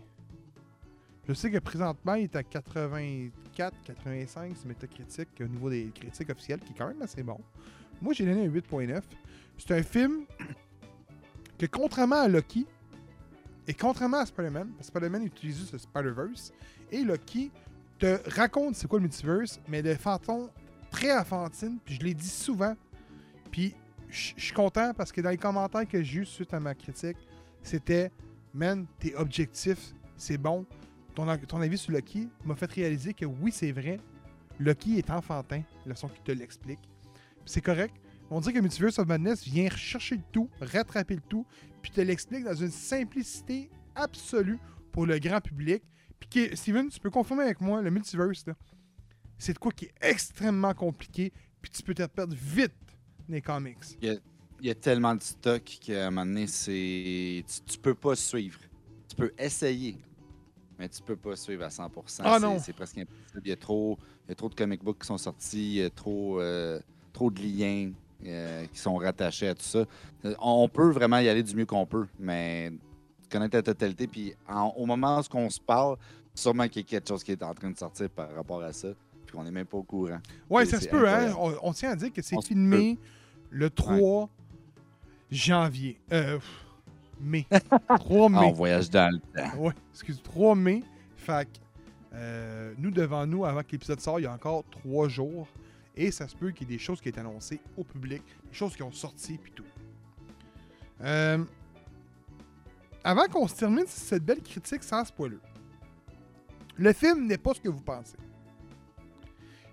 S1: Je sais que présentement, il est à 84, 85 sur Metacritic au niveau des critiques officielles, qui est quand même assez bon. Moi, j'ai donné un 8.9. C'est un film que, contrairement à Loki, et contrairement à Spider-Man, Spider-Man utilise le Spider-Verse, et Loki te raconte c'est quoi le multiverse, mais de façon très enfantine, puis je l'ai dit souvent, puis je suis content parce que dans les commentaires que j'ai eu suite à ma critique, c'était Man, t'es objectif, c'est bon. Ton, avis sur Loki m'a fait réaliser que oui, c'est vrai. Loki est enfantin, la façon qu'il te l'explique. C'est correct. On dirait que Multiverse of Madness vient rechercher le tout, rattraper le tout, puis te l'explique dans une simplicité absolue pour le grand public. Puis Steven, tu peux confirmer avec moi, le multiverse, c'est de quoi qui est extrêmement compliqué, puis tu peux te perdre vite dans les comics.
S2: Il y a tellement de stock qu'à un moment donné, c'est... Tu, tu peux pas suivre. Tu peux essayer, mais tu peux pas suivre à 100%.
S1: Ah
S2: C'est-
S1: non.
S2: C'est presque impossible. Il y, a trop, il y a trop de comic books qui sont sortis, il y a trop, euh, trop de liens euh, qui sont rattachés à tout ça. Euh, On peut vraiment y aller du mieux qu'on peut, mais connaître la totalité, puis en- au moment où on se parle, sûrement qu'il y a quelque chose qui est en train de sortir par rapport à ça, puis qu'on n'est même pas au courant.
S1: Ouais, ça se peut, hein. On, on tient à dire que c'est
S2: On
S1: filmé le 3 janvier. Euh, mai. 3
S2: Ah,
S1: mai.
S2: on voyage dans le temps.
S1: Ouais, excuse, 3 mai. Fait que, euh, nous, devant nous, avant que l'épisode sorte, il y a encore 3 jours. Et ça se peut qu'il y ait des choses qui aient été annoncées au public, des choses qui ont sorti, puis tout. Euh, avant qu'on se termine cette belle critique sans spoiler, le film n'est pas ce que vous pensez.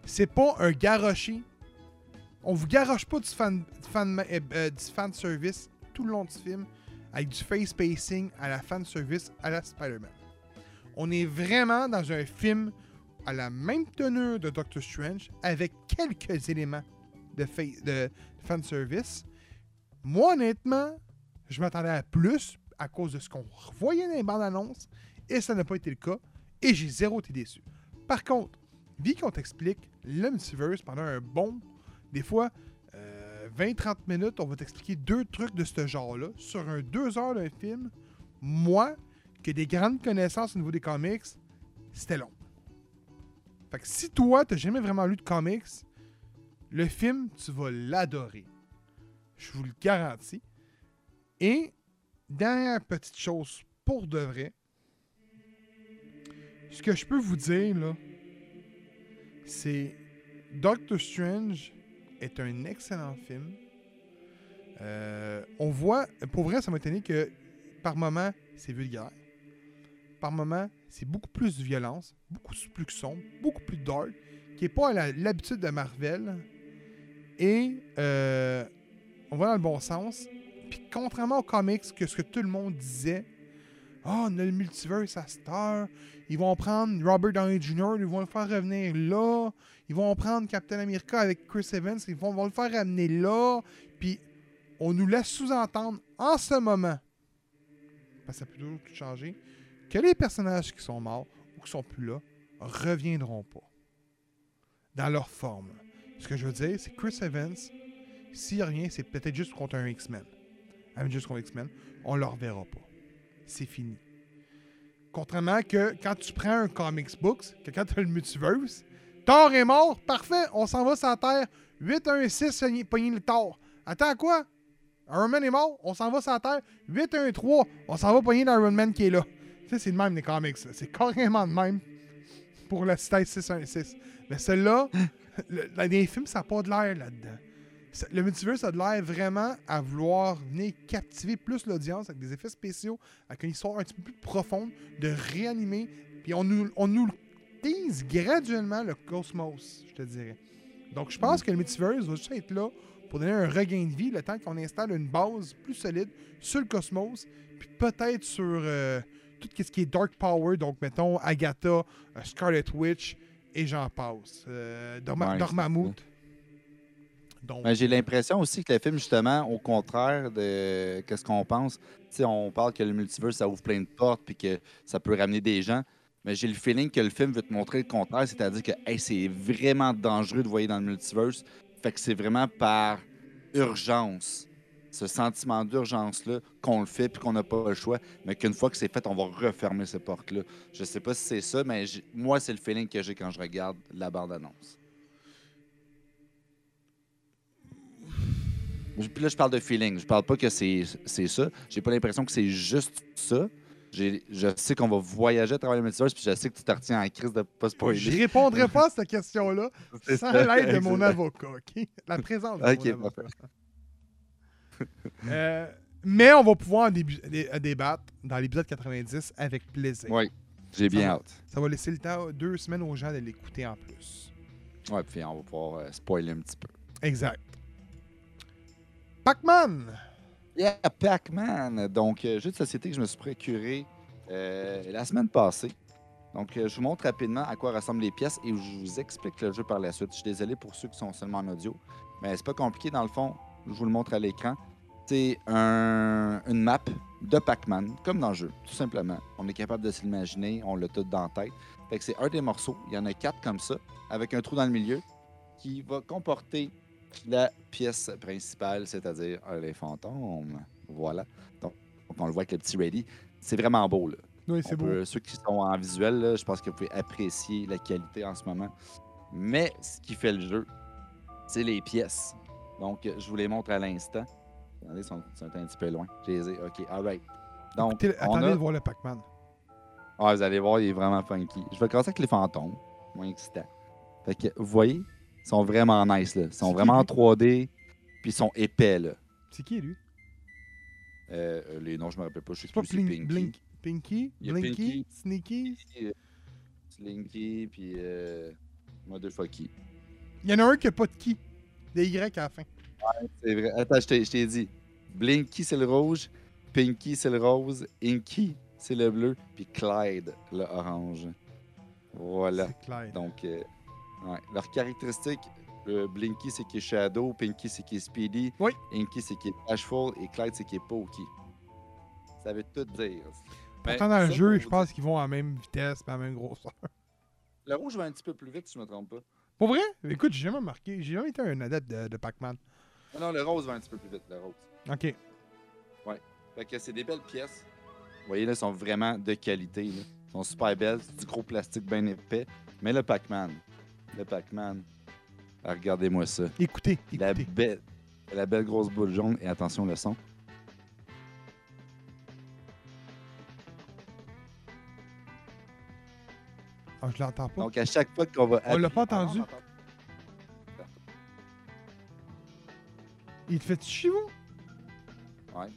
S1: C'est pas un garoché. On vous garoche pas du fan, euh, euh, du fan service tout le long du film avec du face pacing à la fan service à la Spider-Man. On est vraiment dans un film à la même tenue de Doctor Strange avec quelques éléments de, fa- de fan service. Moi, honnêtement, je m'attendais à plus à cause de ce qu'on voyait dans les bandes annonces et ça n'a pas été le cas et j'ai zéro été déçu. Par contre, vu qu'on t'explique le pendant un bon, des fois, euh, 20-30 minutes, on va t'expliquer deux trucs de ce genre-là sur un deux heures d'un film. Moi, ai des grandes connaissances au niveau des comics, c'était long. Fait que si toi, t'as jamais vraiment lu de comics, le film, tu vas l'adorer. Je vous le garantis. Et, dernière petite chose pour de vrai, ce que je peux vous dire, là, c'est Doctor Strange est un excellent film. Euh, on voit, pour vrai, ça m'a étonné que par moment, c'est vulgaire. Par moment, c'est beaucoup plus de violence, beaucoup plus sombre, beaucoup plus dark, qui n'est pas l'habitude de Marvel. Et euh, on va dans le bon sens. Puis contrairement aux comics, que ce que tout le monde disait, Ah, on a le multiverse à Star. Ils vont prendre Robert Downey Jr., ils vont le faire revenir là. Ils vont prendre Captain America avec Chris Evans, ils vont, le faire ramener là. Puis on nous laisse sous-entendre en ce moment, parce que ça peut toujours tout changer, que les personnages qui sont morts ou qui sont plus là reviendront pas dans leur forme. Ce que je veux dire, c'est Chris Evans, s'il revient, c'est peut-être juste contre un X-Men. Avengers contre X-Men, on ne le reverra pas. C'est fini. Contrairement que quand tu prends un comics books, que quand tu as le multiverse, Thor est mort, parfait, on s'en va sur la Terre. 8-1-6, pogné le Thor. Attends quoi? Iron Man est mort, on s'en va sur la Terre. 8-1-3, on s'en va pogner l'Iron Man qui est là. Tu sais, c'est le même des comics. C'est carrément le même pour la Cité 616. Mais celle-là, le- dans les films, ça n'a pas de l'air là-dedans. Ça- Le multiverse a de l'air vraiment à vouloir venir captiver plus l'audience avec des effets spéciaux, avec une histoire un petit peu plus profonde, de réanimer. Puis on nous, on nous tease graduellement le cosmos, je te dirais. Donc je pense que le multiverse va juste être là pour donner un regain de vie le temps qu'on installe une base plus solide sur le cosmos, puis peut-être sur euh, tout ce qui est Dark Power, donc mettons Agatha, euh, Scarlet Witch et j'en passe. Euh, Dorma-
S2: Ouais,
S1: Dormammuth. Donc,
S2: Ben, J'ai l'impression aussi que le film, justement, au contraire de qu'est-ce qu'on pense, on parle que le multiverse, ça ouvre plein de portes puis que ça peut ramener des gens. Mais j'ai le feeling que le film veut te montrer le contraire, c'est-à-dire que c'est vraiment dangereux de voyer dans le multiverse. Fait que c'est vraiment par urgence, ce sentiment d'urgence-là, qu'on le fait puis qu'on n'a pas le choix. Mais qu'une fois que c'est fait, on va refermer ces portes-là. Je sais pas si c'est ça, mais moi, c'est le feeling que j'ai quand je regarde la bande-annonce. Puis là, je parle de feeling. Je parle pas que c'est ça. J'ai pas l'impression que c'est juste ça. Je sais qu'on va voyager à travers le multiverse, puis je sais que tu te retiens en crise de pas
S1: je
S2: spoiler.
S1: répondrai pas à cette question-là sans l'aide de mon avocat, OK? La présence de mon avocat. Euh, mais on va pouvoir en à débattre dans l'épisode 90 avec plaisir.
S2: Ouais, j'ai bien
S1: va.
S2: hâte.
S1: Ça va laisser le temps, deux semaines aux gens de l'écouter en plus.
S2: Ouais, puis on va pouvoir euh, spoiler un petit peu.
S1: Exact. Pac-Man!
S2: Yeah, Pac-Man! Donc, euh, jeu de société que je me suis procuré euh, la semaine passée. Donc, euh, je vous montre rapidement à quoi ressemblent les pièces et je vous explique le jeu par la suite. Je suis désolé pour ceux qui sont seulement en audio, mais c'est pas compliqué dans le fond. Je vous le montre à l'écran. C'est un- une map de Pac-Man, comme dans le jeu, tout simplement. On est capable de s'imaginer, on l'a tout dans la tête. Fait que c'est un des morceaux. Il y en a quatre comme ça, avec un trou dans le milieu, qui va comporter la pièce principale, c'est-à-dire les fantômes. Voilà. Donc, on le voit avec le petit ready. C'est vraiment beau, là.
S1: Oui, c'est beau.
S2: peut- ceux qui sont en visuel, là, je pense que vous pouvez apprécier la qualité en ce moment. Mais ce qui fait le jeu, c'est les pièces. Donc, je vous les montre à l'instant. Attendez, ils sont, un petit peu loin. Je les ai. OK, all right. Donc,
S1: Écoutez,
S2: on
S1: attendez
S2: a-
S1: de voir le Pac-Man.
S2: ah, vous allez voir, il est vraiment funky. Je vais commencer avec les fantômes. Moins excitant. Fait que, vous voyez, sont vraiment nice, là. Ils sont vraiment en
S1: qui,
S2: 3D, puis ils sont épais, là.
S1: C'est qui, lui?
S2: Euh, euh, les noms, je me rappelle pas. Je sais
S1: C'est pas
S2: plus
S1: Blink,
S2: Pinky.
S1: Blink, Pinky,
S2: Il y a
S1: Blinky,
S2: Pinky.
S1: Sneaky?
S2: euh, Slinky, puis euh, Motherfucky.
S1: Il y en a un qui a pas de qui. Des Y à la fin.
S2: C'est vrai. Attends, je t'ai- je t'ai dit. Blinky, c'est le rouge. Pinky, c'est le rose. Inky, c'est le bleu. Puis Clyde, le orange. Voilà.
S1: C'est clair.
S2: Donc, euh, ouais. leurs caractéristiques, le Blinky, c'est qui est Shadow. Pinky, c'est qui est Speedy.
S1: Oui.
S2: Inky, c'est qui est Bashful. Et Clyde, c'est qui est Pokey. Ça veut tout dire.
S1: Pourtant,
S2: Ben,
S1: dans le jeu, je pense qu'ils vont à la même vitesse et à la même grosseur.
S2: Le rouge va un petit peu plus vite, si je me trompe pas.
S1: Pour vrai? Écoute, j'ai jamais marqué. J'ai jamais été un adepte de, de Pac-Man.
S2: Non, non, le rose va un petit peu plus vite, le rose.
S1: Ok.
S2: Fait que c'est des belles pièces. Vous voyez, là, elles sont vraiment de qualité. Là. Elles sont super belles. C'est du gros plastique bien épais. Mais le Pac-Man, le Pac-Man, ah, regardez-moi ça.
S1: Écoutez,
S2: La
S1: écoutez.
S2: belle, la belle grosse boule jaune. Et attention, le son.
S1: Ah, je l'entends pas.
S2: Donc, à chaque fois qu'on va.
S1: On l'a pas entendu? Il te fait chez vous?
S2: Ouais.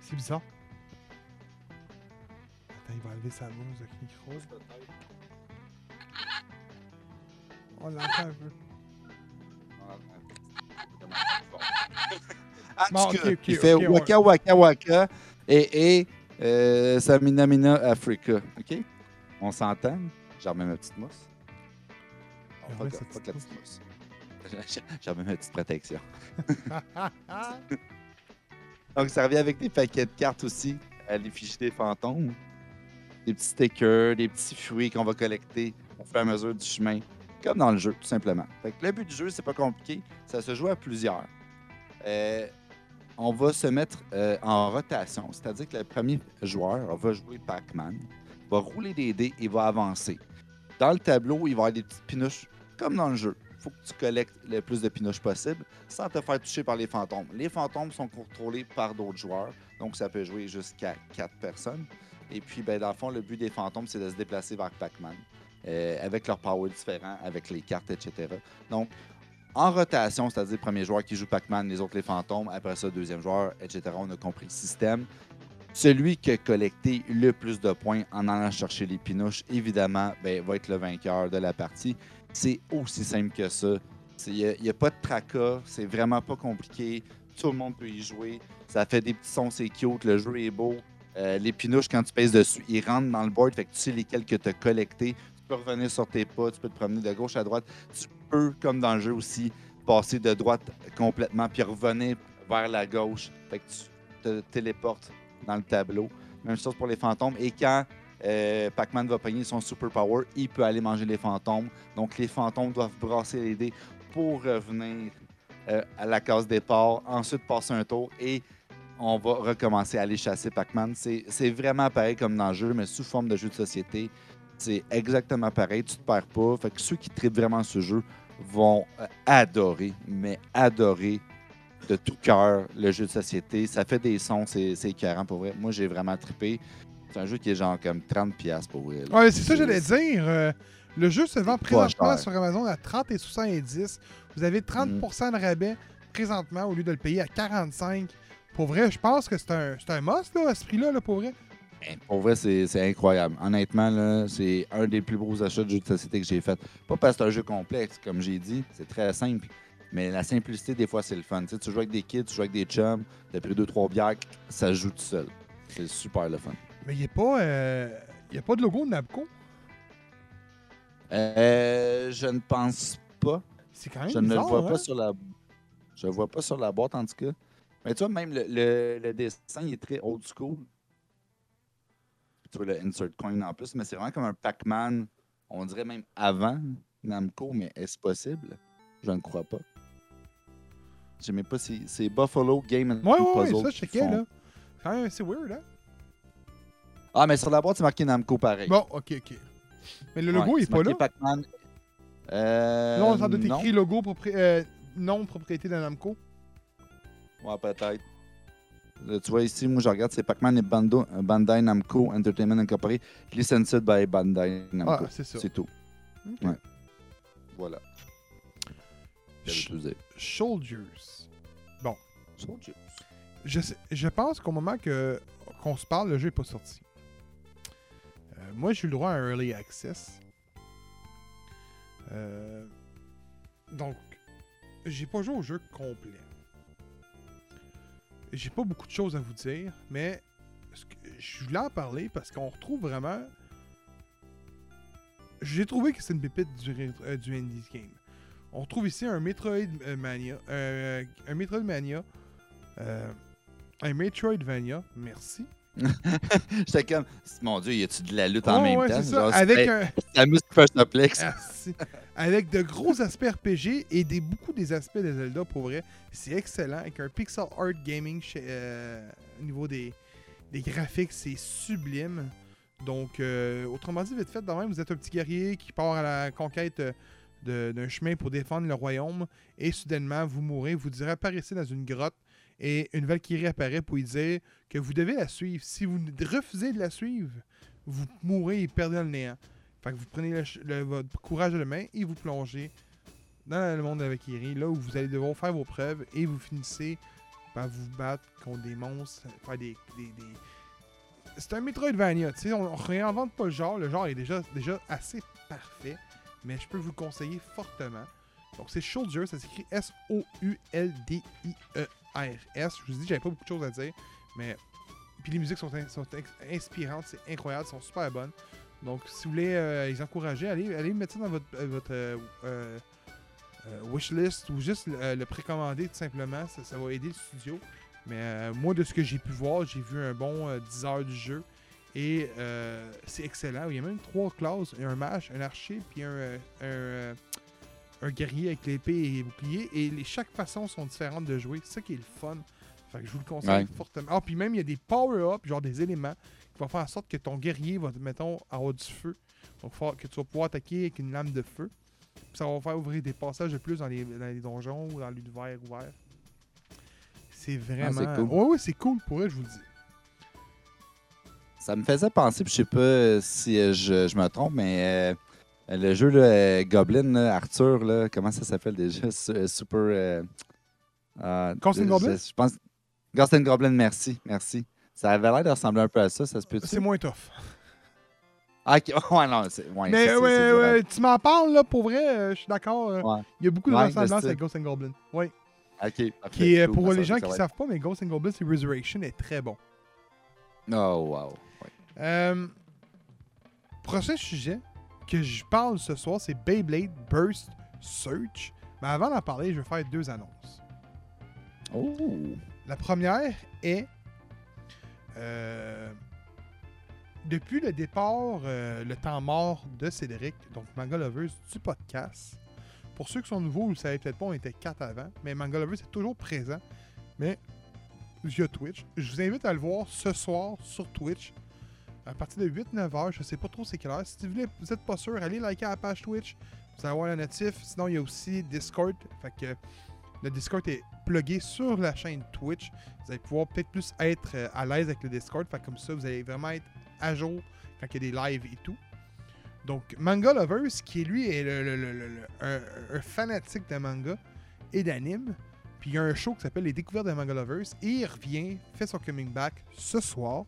S1: C'est bizarre. Attends, il va enlever sa blouse avec le micro. On l'entend un peu.
S2: En
S1: Bon,
S2: tout cas,
S1: ok, ok,
S2: il fait waka waka waka. Et, et euh, Samina Mina Africa. OK? On s'entend? J'en remets ma petite mousse. La
S1: petite
S2: mousse. J'en remets ma petite protection. Donc, ça revient avec des paquets de cartes aussi à l'effigie des fantômes. Des petits stickers, des petits fruits qu'on va collecter au fur et à mesure du chemin. Comme dans le jeu, tout simplement. Fait que le but du jeu, c'est pas compliqué. Ça se joue à plusieurs. Euh, on va se mettre euh, en rotation. C'est-à-dire que le premier joueur va jouer Pac-Man, va rouler des dés et va avancer. Dans le tableau, il va y avoir des petites pinouches, comme dans le jeu. Il faut que tu collectes le plus de pinouches possible sans te faire toucher par les fantômes. Les fantômes sont contrôlés par d'autres joueurs, donc ça peut jouer jusqu'à 4 personnes. Et puis, ben, dans le fond, le but des fantômes, c'est de se déplacer vers Pac-Man, avec leurs powers différents, avec les cartes, etc. Donc, en rotation, c'est-à-dire premier joueur qui joue Pac-Man, les autres les fantômes, après ça, deuxième joueur, etc. On a compris le système. Celui qui a collecté le plus de points en allant chercher les pinouches, évidemment, ben, va être le vainqueur de la partie. C'est aussi simple que ça. Il n'y a, pas de tracas, c'est vraiment pas compliqué. Tout le monde peut y jouer. Ça fait des petits sons, c'est cute, le jeu est beau. Euh, les pinouches, quand tu pèses dessus, ils rentrent dans le board, fait que tu sais lesquels que tu as collectés. Tu peux revenir sur tes pas, tu peux te promener de gauche à droite. Tu peux, comme dans le jeu aussi, passer de droite complètement, puis revenir vers la gauche. Fait que tu te téléportes dans le tableau. Même chose pour les fantômes. Et quand euh, Pac-Man va pogner son super power, il peut aller manger les fantômes. Donc les fantômes doivent brasser les dés pour revenir euh, à la case départ, ensuite passer un tour et on va recommencer à aller chasser Pac-Man. C'est c'est vraiment pareil comme dans le jeu, mais sous forme de jeu de société. C'est exactement pareil, tu te perds pas. Fait que ceux qui traitent vraiment ce jeu vont euh, adorer, mais adorer de tout cœur le jeu de société. Ça fait des sons, c'est c'est écœurant pour vrai. Moi, j'ai vraiment trippé. C'est un jeu qui est genre comme 30$ pour vrai.
S1: Ouais, c'est ça que j'allais dire. euh, le jeu se vend présentement sur Amazon à 30 et 70. Vous avez 30% de rabais présentement au lieu de le payer à 45. Pour vrai, je pense que c'est un, c'est un must là, à ce prix-là, là, pour vrai.
S2: Pour vrai, c'est incroyable. Honnêtement, c'est un des plus gros achats de jeux de société que j'ai fait. Pas parce que c'est un jeu complexe, comme j'ai dit, c'est très simple. Mais la simplicité, des fois, c'est le fun. Tu, sais, tu joues avec des kids, tu joues avec des chums, t'as pris deux, trois bières, ça joue tout seul. C'est super le fun.
S1: Mais il n'y a, pas, euh, il y a pas de logo de Namco.
S2: Euh, je ne pense pas.
S1: C'est quand même
S2: Je ne le vois
S1: hein?
S2: pas sur la. Je le vois pas sur la boîte en tout cas. Mais tu vois, même le, le- le dessin il est très old school. Tu vois le insert coin en plus, mais c'est vraiment comme un Pac-Man. On dirait même avant Namco, mais est-ce possible? Je ne crois pas. Je sais même pas si c'est Buffalo Game and
S1: Ouais, ouais,
S2: Puzzle
S1: ouais, ça, je
S2: qui
S1: checkais,
S2: font-
S1: là. Même, c'est weird, hein?
S2: Ah, mais sur la boîte, c'est marqué Namco pareil.
S1: Bon, ok, ok. Mais le logo,
S2: Ouais,
S1: il est
S2: c'est
S1: pas
S2: marqué
S1: là.
S2: Pac-Man. Euh,
S1: non, ça doit être écrit logo propri- euh, non propriété de Namco.
S2: Ouais, peut-être. Là, tu vois ici, moi je regarde, c'est Pac-Man et Bando- euh, Bandai Namco Entertainment Incorporated, licensed by Bandai Namco.
S1: Ah, c'est ça.
S2: c'est tout.
S1: Ok.
S2: Ouais. Voilà.
S1: Ch-
S2: Quel plaisir.
S1: Soldiers.
S2: Soldiers.
S1: Je, sais- je pense qu'au moment que qu'on se parle, le jeu n'est pas sorti. Euh, moi, j'ai eu le droit à un Early Access. Euh, donc, j'ai pas joué au jeu complet. J'ai pas beaucoup de choses à vous dire, mais je voulais en parler parce qu'on retrouve vraiment. J'ai trouvé que c'est une pépite du, euh, du Indies Game. On retrouve ici un Metroidvania. euh, un Metroidvania. euh, un Metroidvania, merci.
S2: J'étais comme, mon Dieu, y a-tu de la lutte en même
S1: ouais,
S2: temps?
S1: ça. Avec un.
S2: la musique First.
S1: Merci. Avec de gros aspects RPG et des, beaucoup des aspects de Zelda, pour vrai. C'est excellent. Avec un pixel art gaming chez- euh, au niveau des, des graphiques, c'est sublime. Donc, euh, autrement dit, vite fait, de même, vous êtes un petit guerrier qui part à la conquête euh, d'un chemin pour défendre le royaume et soudainement, vous mourrez, vous disparaissez dans une grotte et une Valkyrie apparaît pour lui dire que vous devez la suivre. Si vous refusez de la suivre, vous mourrez et perdez le néant. Fait que vous prenez le votre courage à la main et vous plongez dans le monde de la Valkyrie, là où vous allez devoir faire vos preuves et vous finissez par vous battre contre des monstres, faire des. des- des- C'est un Metroidvania, tu sais, on, on réinvente pas le genre, le genre est déjà, déjà assez parfait, mais je peux vous le conseiller fortement. Donc c'est Soldier, ça s'écrit S-O-U-L-D-I-E-R-S. Je vous dis, j'avais pas beaucoup de choses à dire, mais puis les musiques sont, inspirantes, c'est incroyable, sont super bonnes. Donc, si vous voulez euh, les encourager, allez, allez mettre ça dans votre, euh, votre euh, wishlist ou juste le précommander tout simplement. Ça, va aider le studio. Mais euh, moi, de ce que j'ai pu voir, j'ai vu un bon euh, 10 heures du jeu. Et euh, c'est excellent. Il y a même trois classes un mage, un archer, puis un, un guerrier avec l'épée et bouclier. Et les, chaque façon sont différentes de jouer. C'est ça qui est le fun. Fait que je vous le conseille
S2: Ouais.
S1: fortement. Ah, puis même, il y a des power-ups, genre des éléments, qui vont faire en sorte que ton guerrier va, mettons, avoir du feu. Donc, que tu vas pouvoir attaquer avec une lame de feu. Puis ça va faire ouvrir des passages de plus dans les, dans les donjons ou dans l'univers ouvert. C'est vraiment.
S2: Ah, c'est cool.
S1: Ouais, ouais, c'est cool pour eux, je vous le dis.
S2: Ça me faisait penser, puis je sais pas si euh, je, je me trompe, mais euh, le jeu là, euh, Goblin, là, Arthur, là, comment ça s'appelle déjà? Euh, Super. Euh, euh,
S1: Ghost and Goblin?
S2: Je, pense. Ghost and Goblin, merci. Merci. Ça avait l'air de ressembler un peu à ça, ça se peut-tu?
S1: C'est moins tough.
S2: Ah, ok. Ouais, non, c'est. Ouais,
S1: Mais ouais, ouais, tu m'en parles, là, pour vrai, euh, je suis d'accord.
S2: Ouais.
S1: Il y a beaucoup de ressemblances avec Ghost and Goblin. Ouais.
S2: Ok. parfait,
S1: Qui
S2: cool.
S1: pour les gens qui
S2: être-
S1: savent pas, mais Ghost and Goblin, c'est Resurrection est très bon.
S2: Oh, wow. Ouais.
S1: Prochain sujet que je parle ce soir, c'est Beyblade Burst Search. Mais avant d'en parler, je vais faire deux annonces.
S2: Oh.
S1: La première est euh, depuis le départ, euh, le temps mort de Cédric, donc Manga Lovers du podcast. Pour ceux qui sont nouveaux, vous ne savez peut-être pas, on était quatre avant, mais Manga Lovers est toujours présent, mais via Twitch. Je vous invite à le voir ce soir sur Twitch à partir de 8-9 heures. Je sais pas trop c'est quelle heure. Si vous n'êtes pas sûr, allez liker la page Twitch. Vous allez avoir la notif. Sinon, il y a aussi Discord. Fait que le Discord est plugué sur la chaîne Twitch. Vous allez pouvoir peut-être plus être euh, à l'aise avec le Discord. Fait que comme ça, vous allez vraiment être à jour quand il y a des lives et tout. Donc, Manga Lovers, qui lui est le- le- le- le- le- un, un fanatique de manga et d'anime. Puis il y a un show qui s'appelle Les Découvertes de Manga Lovers. Et il revient, fait son coming back ce soir.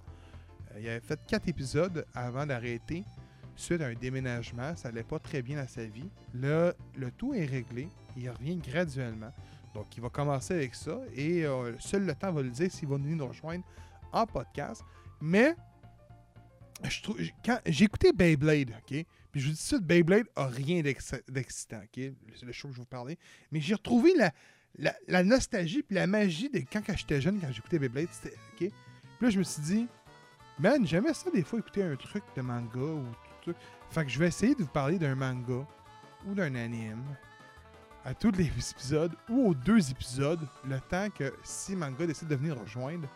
S1: Il avait fait quatre épisodes avant d'arrêter suite à un déménagement. Ça allait pas très bien dans sa vie. Là, le tout est réglé. Il revient graduellement. Donc, il va commencer avec ça. Et euh, seul le temps va le dire s'il va venir nous rejoindre en podcast. Mais, quand j'ai écouté Beyblade, OK? Puis je vous dis ça, Beyblade a rien d'ex- d'excitant, OK? C'est le show que je vous parler. Mais j'ai retrouvé la, nostalgie puis la magie de quand, quand j'étais jeune, quand j'écoutais Beyblade. OK? Puis là, je me suis dit, man, j'aimais ça des fois écouter un truc de manga ou tout ça. Fait que je vais essayer de vous parler d'un manga ou d'un anime à tous les épisodes ou aux deux épisodes, le temps que si manga décide de venir rejoindre.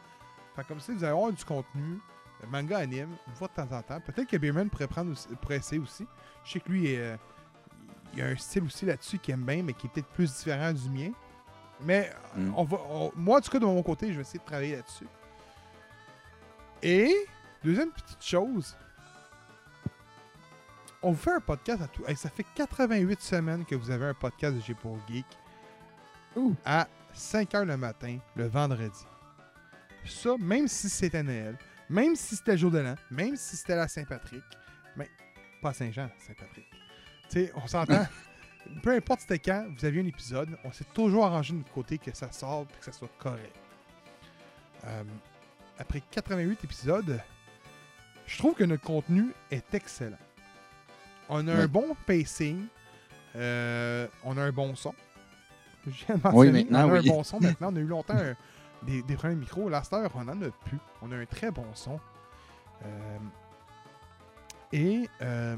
S1: Fait que comme ça, vous allez avoir du contenu, euh, manga anime, une fois de temps en temps. Peut-être que Beerman pourrait, prendre aussi- pourrait essayer aussi. Je sais que lui, euh, il y a un style aussi là-dessus qu'il aime bien, mais qui est peut-être plus différent du mien. Mais
S2: Mm.
S1: on va, on- moi, en tout cas, de mon côté, je vais essayer de travailler là-dessus. Et, deuxième petite chose, on vous fait un podcast à tout. hey, ça fait 88 semaines que vous avez un podcast de G pour Geek à 5 h le matin, le vendredi. Ça, même si c'était Noël, même si c'était le jour de l'an, même si c'était la Saint-Patrick, mais pas Saint-Jean, Saint-Patrick. Tu sais, on s'entend. Peu importe c'était quand, vous aviez un épisode, on s'est toujours arrangé de côté que ça sorte et que ça soit correct. Euh, après 88 épisodes, je trouve que notre contenu est excellent. On a un bon pacing, euh, on a un bon son. Je viens de
S2: Oui, maintenant,
S1: on a
S2: oui.
S1: un bon son maintenant. On a eu longtemps un- des, des problèmes de micro. Heure, on en a plus. On a un très bon son. Euh, et euh,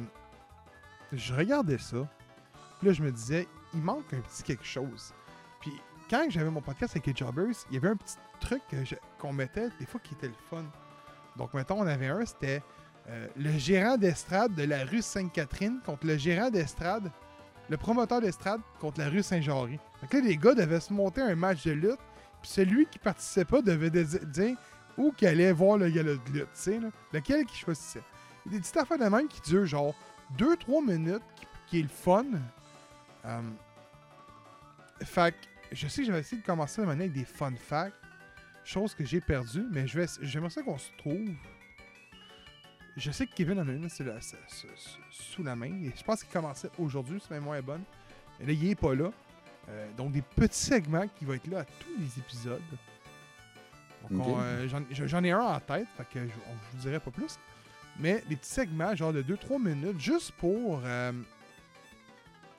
S1: je regardais ça. Puis là, je me disais, il manque un petit quelque chose. Quand j'avais mon podcast avec les Jobbers, il y avait un petit truc qu'on mettait des fois qui était le fun. Donc, mettons, on avait un, c'était euh, le gérant d'estrade de la rue Sainte-Catherine contre le gérant d'estrade, le promoteur d'estrade contre la rue Saint-Jory. Donc là, les gars devaient se monter un match de lutte, puis celui qui participait pas devait dire où qu'il allait voir le gala de lutte, tu sais, lequel qu'il choisissait. Il y a des petites affaires de même qui durent genre 2-3 minutes, qui, qui est le fun. Euh, fait je sais que j'avais essayé de commencer à mener avec des fun facts, chose que j'ai perdu, mais je vais, j'aimerais ça qu'on se trouve. Je sais que Kevin en a une la- sous la main. Et je pense qu'il commençait aujourd'hui, c'est même moins bonne. Mais là, il est pas là. Euh, donc, des petits segments qui vont être là à tous les épisodes. Donc, on, euh, j'en- ai un en tête, fait que je, je vous dirai pas plus. Mais des petits segments, genre de 2-3 minutes, juste pour euh,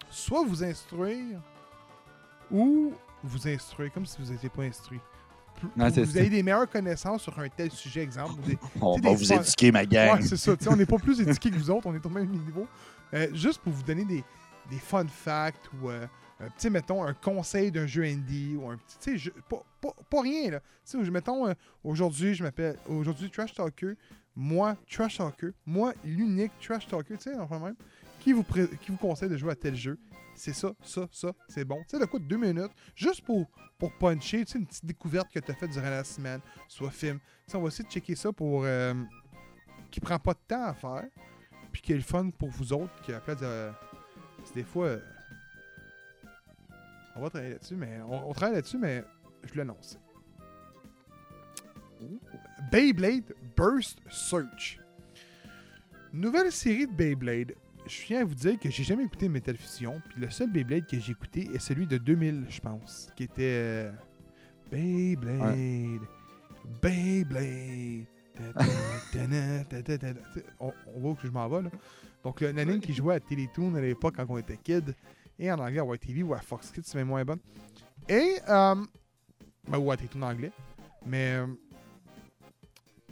S1: soit vous instruire ou vous instruire comme si vous n'étiez pas instruit.
S2: Non,
S1: vous
S2: ça.
S1: ayez des meilleures connaissances sur un tel sujet, exemple.
S2: On va vous
S1: fois-
S2: éduquer, ma gang.
S1: Ouais, c'est ça. on n'est pas plus éduqués que vous autres, on est au même niveau. Euh, juste pour vous donner des, des fun facts ou, euh, un petit, mettons, un conseil d'un jeu indie ou un petit, tu sais, pas, pas, pas rien, là. Tu sais, mettons, euh, aujourd'hui, je m'appelle, aujourd'hui, Trash Talker, moi, Trash Talker, moi, l'unique Trash Talker, tu sais, enfin même, qui vous, qui vous conseille de jouer à tel jeu. C'est ça, ça, ça, c'est bon. Tu sais, le deux minutes, juste pour, pour puncher, tu sais, une petite découverte que tu as faite durant la semaine, soit film. On va essayer de checker ça pour. euh, qui prend pas de temps à faire, puis qui est le fun pour vous autres, qui à la place de. c'est des fois. euh, on va travailler là-dessus, mais. On, on travaille là-dessus, mais je l'annonce. Beyblade Burst Search. Nouvelle série de Beyblade. Je viens à vous dire que j'ai jamais écouté Metal Fusion, puis le seul Beyblade que j'ai écouté est celui de 2000, je pense, qui était euh, Beyblade, Beyblade. On voit que je m'en vais là. Donc le Nanine qui jouait à Télétoon à l'époque quand on était kid, et en anglais à YTV ou à Fox Kids, c'est même moins bonne. Et euh, ben, ou à Télétoon en anglais. Mais euh,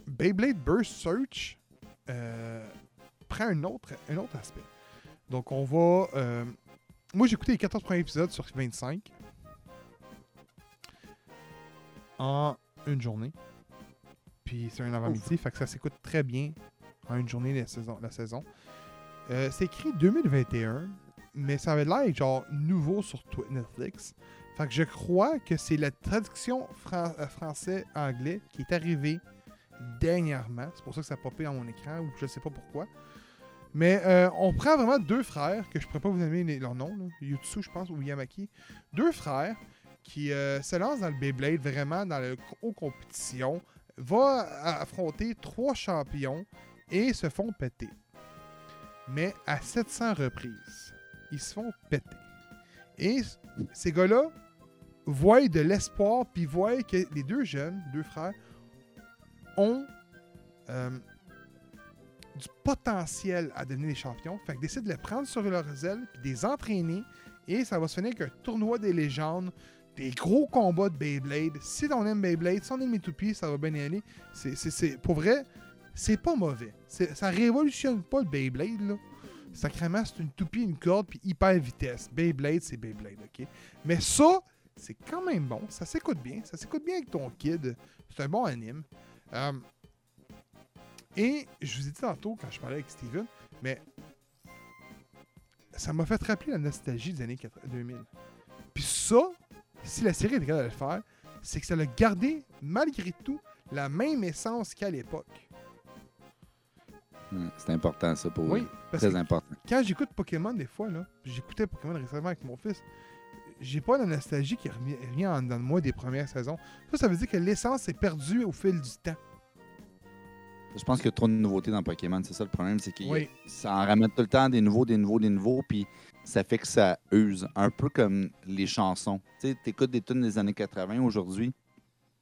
S1: Beyblade Burst Search euh, prend un autre, un autre aspect. Donc, on va. euh, moi, j'ai écouté les 14 premiers épisodes sur 25 en une journée. Puis, c'est un avant-midi, fait que ça s'écoute très bien en une journée la saison. La saison. Euh, c'est écrit 2021, mais ça avait l'air genre nouveau sur Netflix. Fait que je crois que c'est la traduction fran- euh, français-anglais qui est arrivée dernièrement. C'est pour ça que ça a popé dans mon écran, ou je sais pas pourquoi. Mais euh, on prend vraiment deux frères, que je pourrais pas vous les- leur nom, là, Yutsu, je pense, ou Yamaki. Deux frères qui euh, se lancent dans le Beyblade, vraiment dans le haut compétition, va affronter trois champions et se font péter. Mais à 700 reprises, ils se font péter. Et ces gars-là voient de l'espoir, puis voient que les deux jeunes, deux frères, ont euh, du potentiel à devenir des champions. Fait qu'ils décident de les prendre sur leurs ailes, puis de les entraîner. Et ça va se finir avec un tournoi des légendes, des gros combats de Beyblade. Si on aime Beyblade, si on aime les toupies, ça va bien y aller. C'est, pour vrai, c'est pas mauvais. Ça révolutionne pas le Beyblade, là. Sacrément, c'est une toupie, une corde, puis hyper vitesse. Beyblade, c'est Beyblade, OK? Mais ça, c'est quand même bon. Ça s'écoute bien. Ça s'écoute bien avec ton kid. C'est un bon anime. Euh, et je vous ai dit tantôt quand je parlais avec Steven, mais ça m'a fait rappeler la nostalgie des années 80 2000. Puis ça, si la série était capable de le faire, c'est que ça a gardé, malgré tout, la même essence qu'à l'époque.
S2: Hmm, C'est important, ça, pour
S1: Oui, parce
S2: Très
S1: que
S2: important.
S1: quand j'écoute Pokémon des fois, là, j'écoutais Pokémon récemment avec mon fils, j'ai pas la nostalgie qui revient, revient en dedans de moi des premières saisons. Ça, ça veut dire que l'essence est perdue au fil du temps.
S2: Je pense qu'il y a trop de nouveautés dans Pokémon. C'est ça le problème, c'est que
S1: Oui.
S2: ça en ramène tout le temps des nouveaux, des nouveaux, des nouveaux, puis ça fait que ça use. Un peu comme les chansons. Tu sais, t'écoutes des tunes des années 80 aujourd'hui,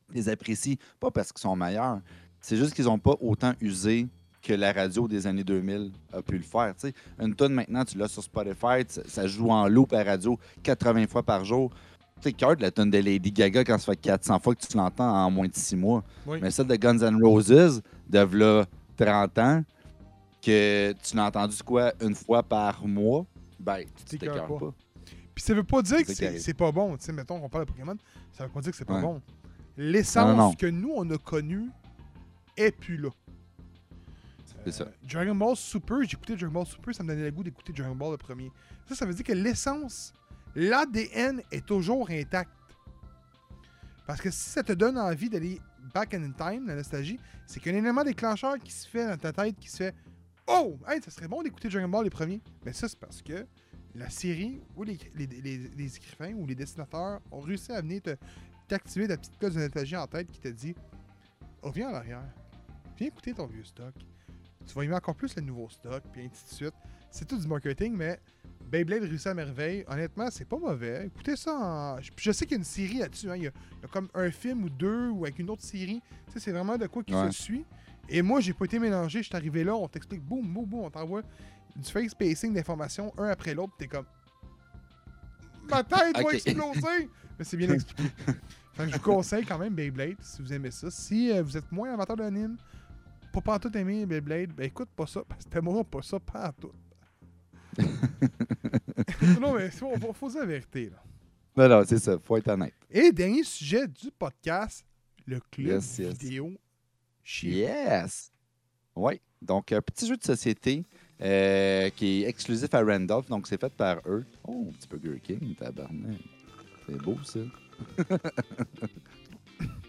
S2: tu les apprécies pas parce qu'ils sont meilleurs, c'est juste qu'ils ont pas autant usé que la radio des années 2000 a pu le faire. Une tune maintenant, tu l'as sur Spotify, ça, joue en loop à la radio 80 fois par jour. Tu sais, la tune de Lady Gaga quand ça fait 400 fois que tu l'entends en moins de 6 mois.
S1: Oui.
S2: Mais celle de Guns N' Roses, de v'là 30 ans, que tu l'as entendu quoi une fois par mois, ben, tu
S1: t'écœures pas.
S2: pas.
S1: Puis ça veut pas dire que c'est pas bon. Tu sais, mettons qu'on parle de Pokémon, ça veut pas dire que c'est pas
S2: Ouais.
S1: bon. L'essence que nous, on a connue est plus là.
S2: C'est ça.
S1: Euh, Dragon Ball Super, j'ai écouté Dragon Ball Super, ça me donnait le goût d'écouter Dragon Ball le premier. Ça, ça veut dire que l'essence, l'ADN est toujours intact. Parce que si ça te donne envie d'aller back in time, la nostalgie, c'est qu'il y a un élément déclencheur qui se fait dans ta tête qui se fait Oh, hey, ça serait bon d'écouter Dragon Ball les premiers. Mais ça, c'est parce que la série ou les, écrivains ou les dessinateurs ont réussi à venir t'activer ta petite cloche de nostalgie en tête qui te dit Reviens en arrière. Viens écouter ton vieux stock. Tu vas aimer encore plus le nouveau stock, puis ainsi de suite. C'est tout du marketing, mais Beyblade réussit à merveille. Honnêtement, c'est pas mauvais. Écoutez ça en... Je, sais qu'il y a une série là-dessus. hein. Il, y a, il y a comme un film ou deux ou avec une autre série. Tu sais, c'est vraiment de quoi qui
S2: Ouais.
S1: se suit. Et moi, j'ai pas été mélangé. Je suis arrivé là, on t'explique boum, boum, boum, on t'envoie du fake spacing d'informations un après l'autre. T'es comme. Ma tête va exploser! Mais c'est bien expliqué. fait que je vous conseille quand même Beyblade si vous aimez ça. Si euh, vous êtes moins amateur d'anime, pas pas tout aimer Beyblade, ben écoute pas ça, parce que t'aimeras pas ça pas tout. non, mais faut, faut, faut dire la vérité. Là.
S2: Non, non, c'est ça. Faut être honnête.
S1: Et dernier sujet du podcast, le club
S2: Yes, yes.
S1: vidéo.
S2: Yes! Oui. Donc, un petit jeu de société euh, qui est exclusif à Randolph. Donc, c'est fait par eux. Oh, un petit Burger King, tabarnak. C'est beau, ça.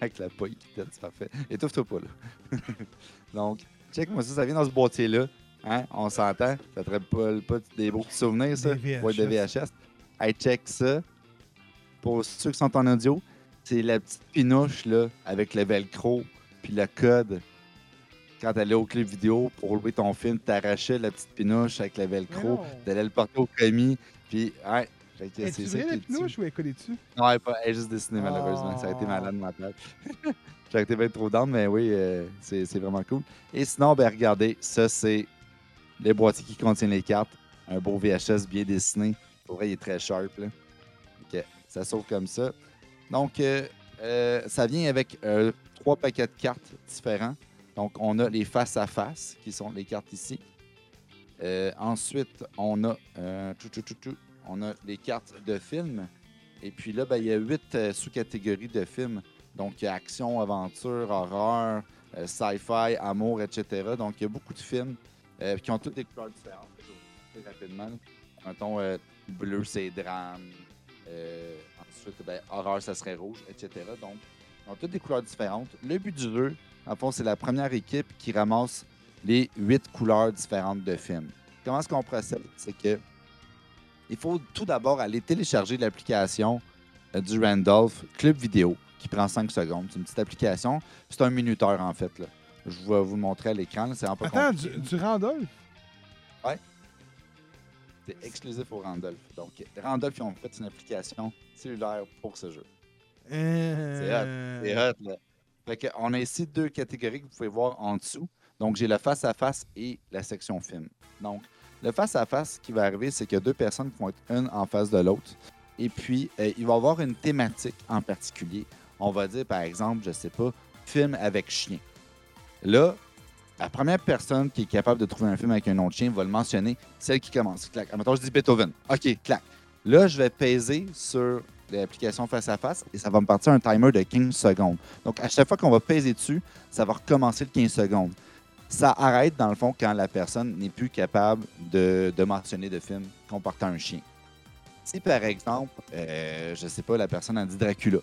S2: Avec la paille qui tête, c'est parfait. Étouffe-toi pas, là. donc, check-moi ça. Ça vient dans ce boîtier-là. Hein? On s'entend. Ça te rappelle pas, des beaux petits souvenirs, ça?
S1: Des.
S2: Ouais, de VHS. Hey, check ça. Pour ceux qui sont en audio, c'est la petite pinouche, là, avec le velcro puis le code. Quand t'allais au club vidéo pour louer ton film, t'arrachais la petite pinouche avec le velcro, t'allais le porter au commis, puis
S1: Es-tu
S2: c'est
S1: vrai la pinouche ou elle est collée dessus?
S2: Non, elle est, pas, elle est juste dessinée, malheureusement. Ça a été
S1: Oh.
S2: malade de ma part. J'ai été bien trop down, mais oui, euh, c'est vraiment cool. Et sinon, ben regardez, ça, c'est les boîtiers qui contiennent les cartes. Un beau VHS bien dessiné. Pour vrai, il est très sharp. Là. Ok, ça s'ouvre comme ça. Donc, euh, euh, ça vient avec euh, trois paquets de cartes différents. Donc, on a les face-à-face, qui sont les cartes ici. Ensuite, on a, on a les cartes de films. Et puis là, ben, il y a huit sous-catégories de films. Donc, il y a action, aventure, horreur, sci-fi, amour, etc. Donc, il y a beaucoup de films euh, qui ont toutes des couleurs différentes. Expliquer rapidement. Mettons, euh, bleu, c'est drame. Euh, ensuite, ben, horreur, ça serait rouge, etc. Donc, ils ont toutes des couleurs différentes. Le but du jeu, en fond, c'est la première équipe qui ramasse les huit couleurs différentes de films. Comment est-ce qu'on procède? C'est que il faut tout d'abord aller télécharger l'application du Randolph Club Vidéo qui prend 5 secondes. C'est une petite application. C'est un minuteur, en fait. Là. Je vais vous le montrer à l'écran. C'est un peu
S1: Attends,
S2: compliqué.
S1: du, du Randolph?
S2: C'est exclusif au Randolph. Donc, Randolph, ils ont fait une application cellulaire pour ce jeu.
S1: Euh...
S2: C'est hot, là. Fait on a ici deux catégories que vous pouvez voir en dessous. Donc, j'ai le face-à-face et la section film. Donc, le face-à-face qui va arriver, c'est qu'il y a deux personnes qui vont être une en face de l'autre. Et puis, euh, il va y avoir une thématique en particulier. On va dire, par exemple, je sais pas, film avec chien. Là, la première personne qui est capable de trouver un film avec un nom de chien va le mentionner, celle qui commence. Clac. Admettons, je dis Beethoven. OK, clac. Là, je vais peser sur l'application face à face et ça va me partir un timer de 15 secondes. Donc, à chaque fois qu'on va peser dessus, ça va recommencer le 15 secondes. Ça arrête, dans le fond, quand la personne n'est plus capable de, mentionner de film comportant un chien. Si, par exemple, euh, je sais pas, la personne a dit Dracula,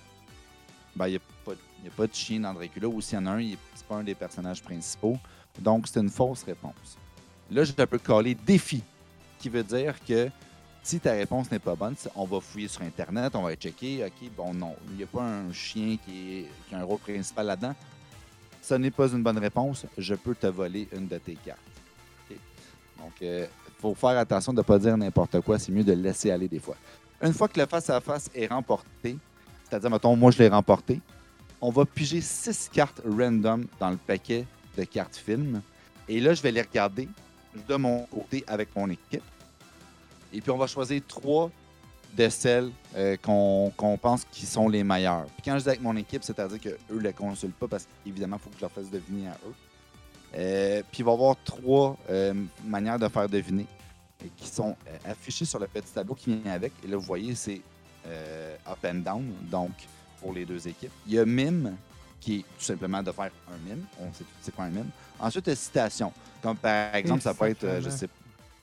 S2: ben, il n'y a, pas de- il y a pas de chien dans Dracula, ou s'il y en a un, c'est pas un des personnages principaux. Donc, c'est une fausse réponse. Là, je peux coller défi, qui veut dire que si ta réponse n'est pas bonne, on va fouiller sur Internet, on va checker, OK, bon, non, il n'y a pas un chien qui, est- qui a un rôle principal là-dedans. Ce n'est pas une bonne réponse, je peux te voler une de tes cartes. Donc, il faut faire attention de ne pas dire n'importe quoi, c'est mieux de laisser aller des fois. Une fois que le face-à-face est remporté, c'est-à-dire, mettons, moi, je l'ai remporté, on va piger six cartes random dans le paquet de cartes film. Et là, je vais les regarder de mon côté avec mon équipe. Et puis, on va choisir trois de celles euh, qu'on pense qui sont les meilleures. Puis quand je dis avec mon équipe, c'est-à-dire qu'eux ne les consultent pas parce qu'évidemment, il faut que je leur fasse deviner à eux. Euh, puis il va y avoir trois euh, manières de faire deviner qui sont affichées sur le petit tableau qui vient avec. Et là, vous voyez, c'est up and down, donc pour les deux équipes. Il y a mime, qui est tout simplement de faire un mime. On sait tout c'est quoi un mime. Ensuite, il y a citation. Comme par exemple, ça peut être, euh, je sais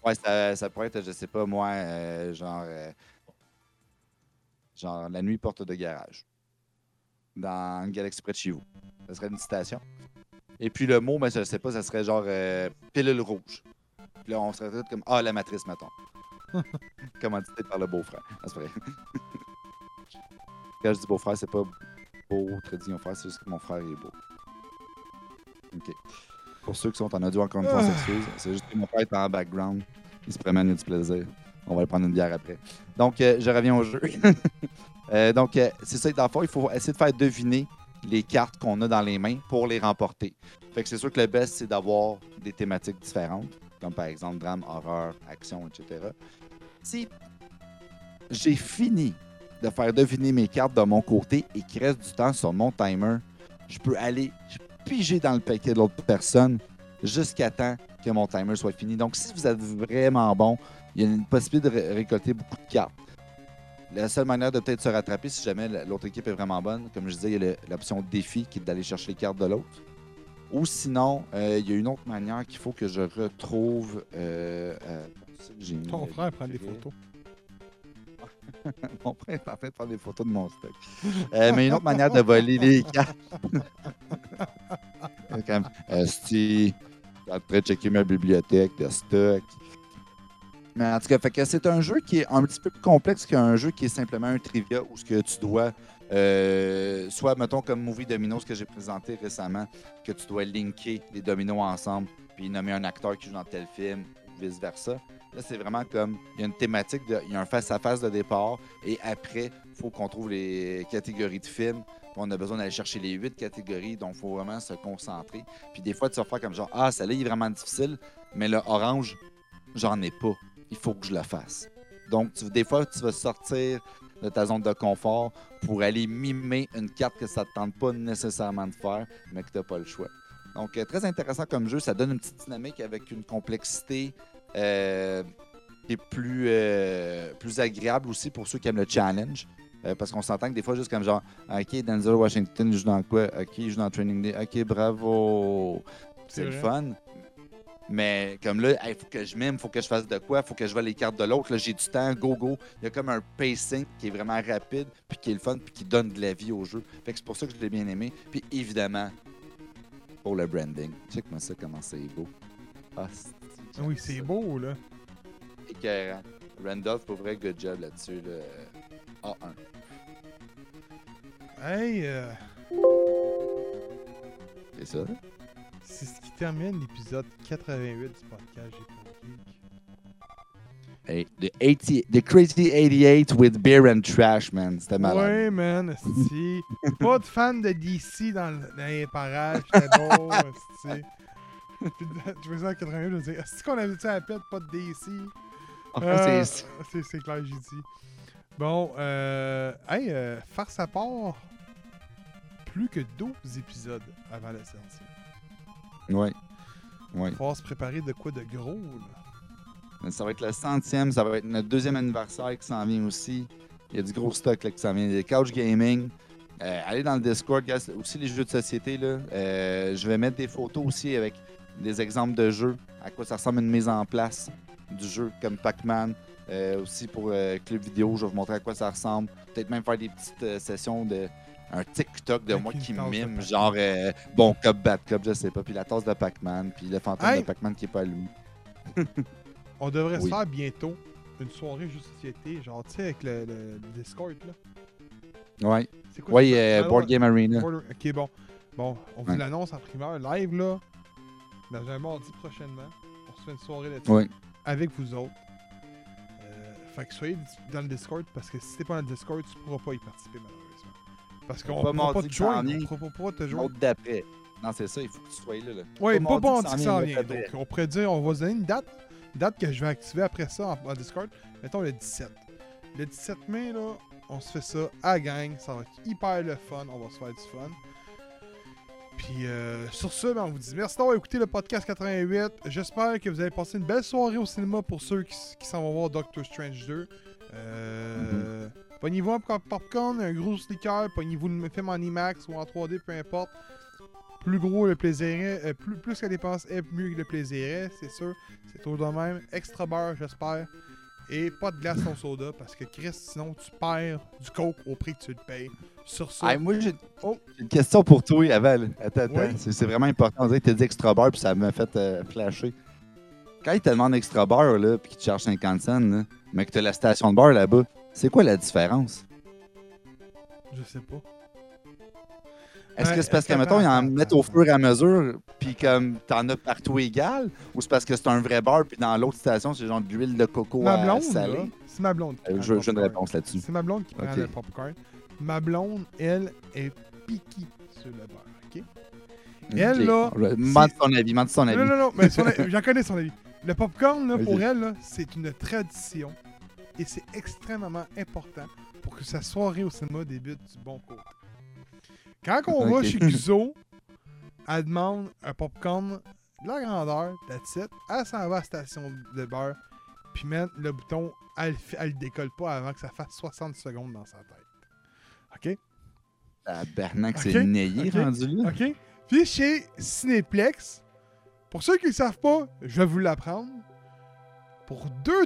S2: Ouais, ça, être, je sais pas, moi, euh, genre, euh, genre La nuit porte de garage. Dans Galaxy près de chez vous. Ça serait une citation. Et puis le mot, ben, je sais pas, ça serait genre euh, pilule rouge. Puis là, on serait tout comme Ah, la matrice, mettons. Commandité par le beau-frère. Quand je dis beau-frère, c'est pas beau, très mon frère, c'est juste que mon frère est beau. OK. Pour ceux qui sont en audio, encore une fois, on s'excuse. C'est juste que mon frère est en background. Il se promène, il a du plaisir. On va aller prendre une bière après. Donc, euh, je reviens au jeu. Euh, donc, euh, c'est ça. Dans le fond, il faut essayer de faire deviner les cartes qu'on a dans les mains pour les remporter. Fait que c'est sûr que le best, c'est d'avoir des thématiques différentes, comme par exemple drame, horreur, action, etc. Si j'ai fini de faire deviner mes cartes de mon côté et qu'il reste du temps sur mon timer, je peux aller piger dans le paquet de l'autre personne jusqu'à temps que mon timer soit fini. Donc, si vous êtes vraiment bon, il y a une possibilité de ré- récolter beaucoup de cartes. La seule manière de peut-être se rattraper, si jamais la- l'autre équipe est vraiment bonne, comme je disais, il y a l'option défi qui est d'aller chercher les cartes de l'autre. Ou sinon, euh, il y a une autre manière qu'il faut que je retrouve. Euh, euh,
S1: Ton frère prend des photos.
S2: Mon frère est en train de prendre des photos de mon stock. Euh, mais une autre manière de voler les cartes. Comme, Esti, en train de checker ma bibliothèque de stock. Mais en tout cas, fait que c'est un jeu qui est un petit peu plus complexe qu'un jeu qui est simplement un trivia où ce que tu dois, euh, soit, mettons, comme Movie Dominoes que j'ai présenté récemment, que tu dois linker les dominos ensemble, puis nommer un acteur qui joue dans tel film, vice-versa. Là, c'est vraiment comme, il y a une thématique, de- il y a un face-à-face de départ, et après, il faut qu'on trouve les catégories de films. On a besoin d'aller chercher les huit catégories, donc il faut vraiment se concentrer. Puis des fois, tu vas faire comme genre, ah, celle-là, il est vraiment difficile, mais le orange, j'en ai pas. Il faut que je le fasse. Donc, des fois, tu vas sortir de ta zone de confort pour aller mimer une carte que ça ne te tente pas nécessairement de faire, mais que tu n'as pas le choix. Donc, euh, très intéressant comme jeu. Ça donne une petite dynamique avec une complexité euh, qui est plus, euh, plus agréable aussi pour ceux qui aiment le challenge. Euh, parce qu'on s'entend que des fois, juste comme genre, OK, Denzel Washington il joue dans quoi? OK, il joue dans Training Day. OK, bravo.
S1: C'est
S2: le fun. Mais comme là, il faut que je mime, il faut que je fasse de quoi, il faut que je vois les cartes de l'autre. Là, j'ai du temps, go, go. Il y a comme un pacing qui est vraiment rapide, puis qui est le fun, puis qui donne de la vie au jeu. Fait que c'est pour ça que je l'ai bien aimé. Puis évidemment, pour le branding. Check-moi ça, comment c'est beau. Ah, c'est-
S1: Ah Oui, c'est beau, là.
S2: écœurant. Randolph, pour vrai, good job là-dessus. Là. A1.
S1: Hey, euh,
S2: C'est ça?
S1: c'est ce qui termine l'épisode 88 du podcast J'ai.
S2: Hey, the, 80, the Crazy 88 with beer and trash, man. C'était malade.
S1: Ouais, man, esti. Pas de fan de DC dans, le- dans les parages, c'était beau. Puis je faisais en 88, je me disais, est-ce qu'on avait dit à la pète, pas de DC?
S2: Ah,
S1: Euh,
S2: c'est-
S1: clair, j'ai dit. Bon, euh, hey, euh, farce à part, plus que 12 épisodes avant la sortie.
S2: Ouais. Ouais.
S1: Faut se préparer de quoi de gros, là.
S2: Ça va être le centième, ça va être notre deuxième anniversaire qui s'en vient aussi. Il y a du gros stock là, qui s'en vient. Des couch gaming. Euh, allez dans le Discord, guys. aussi les jeux de société. Là. Euh, je vais mettre des photos aussi avec des exemples de jeux, à quoi ça ressemble une mise en place du jeu, comme Pac-Man. Euh, aussi pour Club Vidéo, je vais vous montrer à quoi ça ressemble. Peut-être même faire des petites sessions de un TikTok de
S1: Avec
S2: moi qui mime, genre euh, bon cop, bad cop, je sais pas. Puis la tasse de Pac-Man, puis le fantôme
S1: Hey!
S2: de Pac-Man qui est pas allumé.
S1: On devrait
S2: Oui.
S1: se faire bientôt une soirée jeux de société, genre, tu sais, avec le, Discord, là.
S2: Ouais.
S1: C'est quoi
S2: Oui,
S1: ça?
S2: euh,
S1: Ah,
S2: Board. Game Arena.
S1: Ok, bon. Bon, on vous
S2: Ouais.
S1: l'annonce en primeur, live, là. Dans un mardi prochainement. On se fait une soirée là-dessus.
S2: Oui.
S1: Avec vous autres. Euh, fait que soyez dans le Discord, parce que si t'es pas dans le Discord, tu pourras pas y participer, malheureusement. Parce qu'on
S2: Pas
S1: pourra pas te joindre. On pourra pas te joindre.
S2: D'après. Non, c'est ça, il faut que tu sois là. là.
S1: Ouais, pas bon
S2: mardi
S1: que
S2: qui
S1: ça
S2: s'en
S1: en
S2: vient,
S1: Donc, on pourrait dire, on va se donner une date. Date que je vais activer après ça en, en Discord. Mettons le 17. Le 17 mai, là, on se fait ça à gang. Ça va être hyper le fun. On va se faire du fun. Puis euh, sur ce, ben, on vous dit merci d'avoir écouté le podcast 88. J'espère que vous avez passé une belle soirée au cinéma pour ceux qui, s'en vont voir Doctor Strange 2. Euh, Pognez-vous un pop- popcorn, un gros sneaker, pognez-vous le film en IMAX ou en 3D, peu importe. Plus gros le plaisir est, euh, plus, plus la dépense est, mieux que le plaisir est, c'est sûr. C'est toujours de même. Extra beurre, j'espère. Et pas de glace au soda, parce que Chris, sinon tu perds du coke au prix que tu le payes. Sur ça,
S2: Hey, moi, j'ai
S1: Oh.
S2: une question pour toi, avant. là. Attends, attends.
S1: Oui.
S2: C'est vraiment important. On dirait que t'as dit extra beurre, puis ça m'a fait euh, flasher. Quand il te demande extra beurre, là, puis qu'il te charge 50 cents, là, mais que t'as la station de beurre là-bas, c'est quoi la différence?
S1: je sais pas.
S2: Est-ce
S1: Ouais,
S2: que c'est parce que, mettons, ils en mettent au fur et à mesure, puis comme t'en as partout égal, ou c'est parce que c'est un vrai beurre, puis dans l'autre station, c'est genre de l'huile de coco
S1: Ma
S2: à
S1: blonde,
S2: salée?
S1: là, c'est ma blonde qui
S2: Euh,
S1: prend
S2: je veux une réponse là-dessus.
S1: C'est ma blonde qui prend
S2: Ok.
S1: le popcorn. Ma blonde, elle, est piquée sur le beurre, OK? Elle, là,
S2: Demande ton avis, ton
S1: Non,
S2: avis.
S1: non, non, mais son avis- j'en connais son avis. Le popcorn, là, pour elle, c'est une tradition et c'est extrêmement important pour que sa soirée au cinéma débute du bon côté. Quand on va chez Guzzo, elle demande un popcorn de la grandeur, that's it. Elle s'en va à la station de beurre, puis met le bouton, elle, elle le décolle pas avant que ça fasse 60 secondes dans sa tête. OK?
S2: Tabarnak, c'est nayé
S1: ok?
S2: rendu là.
S1: OK? Puis chez Cinéplex, pour ceux qui ne savent pas, je vais vous l'apprendre. Pour 2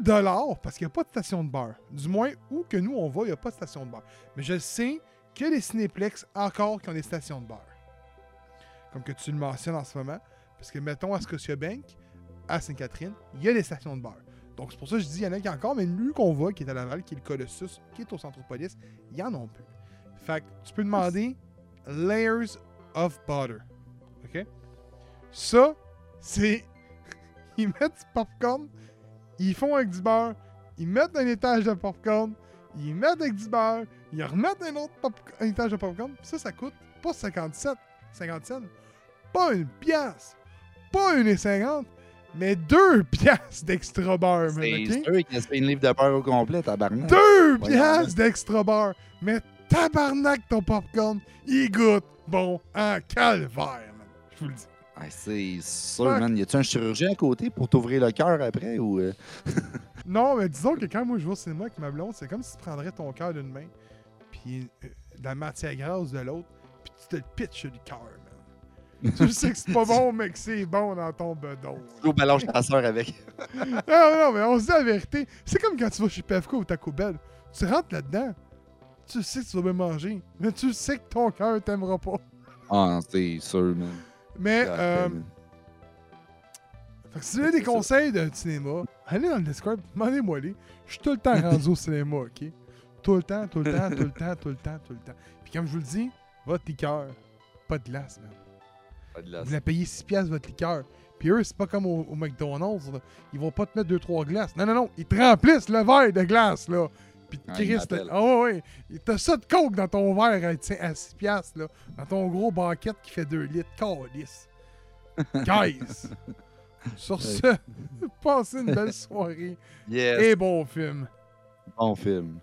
S1: parce qu'il n'y a pas de station de bar. Du moins, où que nous on va, il n'y a pas de station de bar. Mais je sais que les Cinéplex encore qui ont des stations de bar. Comme que tu le mentionnes en ce moment. Parce que mettons à Scotiabank, à Sainte-Catherine, il y a des stations de bar. Donc c'est pour ça que je dis, il y en a qui encore, mais lui qu'on voit, qui est à Laval, qui est le Colossus, qui est au police, il y en a plus. Fait que tu peux demander layers of butter. OK? Ça, c'est. Ils mettent du popcorn, ils font avec du beurre, ils mettent un étage de popcorn, ils mettent avec du beurre, ils remettent un autre pop- un étage de popcorn, ça, ça coûte pas 57, 50 cents, pas une pièce, pas une et 50, mais deux pièces d'extra beurre, man,
S2: C'est
S1: OK?
S2: sûr qu'il fait une livre de beurre au complet, tabarnak.
S1: Deux
S2: Voyons
S1: piastres d'extra beurre. Mais tabarnak ton popcorn, il goûte bon en calvaire, man. Je vous le dis.
S2: Ah, c'est sûr, man. Y a-tu un chirurgien à côté pour t'ouvrir le cœur après ou. euh?
S1: Non, mais disons que quand moi je vais au cinéma avec ma blonde, c'est comme si tu prendrais ton cœur d'une main, puis euh, de la matière grasse de l'autre, puis tu te le pitches le cœur, man. tu sais que c'est pas bon, mais que c'est bon dans ton bedon.
S2: Tu balances ta soeur avec.
S1: Non, non, mais on se dit la vérité. C'est comme quand tu vas chez PFK ou Taco Bell. Tu rentres là-dedans, tu sais que tu vas bien manger, mais tu sais que ton cœur t'aimera pas.
S2: Ah, c'est sûr, man.
S1: Mais, euh, fait que si vous avez des conseils de cinéma, allez dans le Discord, demandez-moi les. Je suis tout le temps rendu au cinéma, ok? Tout le temps, tout le temps, tout le temps, tout le temps, tout le temps. Puis comme je vous le dis, votre liqueur, pas de glace, man.
S2: Pas de la-
S1: Vous la payez 6 piastres votre liqueur. Puis eux, c'est pas comme au, au McDonald's, là. Ils vont pas te mettre 2-3 glaces. Non, non, non. Ils te remplissent le verre de glace, là. Puis
S2: Ah,
S1: Chris, ah ouais, ouais. T'as ça de coke dans ton verre à, tiens, à 6 piastres, là. Dans ton gros banquette qui fait 2 litres. Calice. Guys. Sur ce, passez une belle soirée
S2: Yes,
S1: et bon film.
S2: bon film.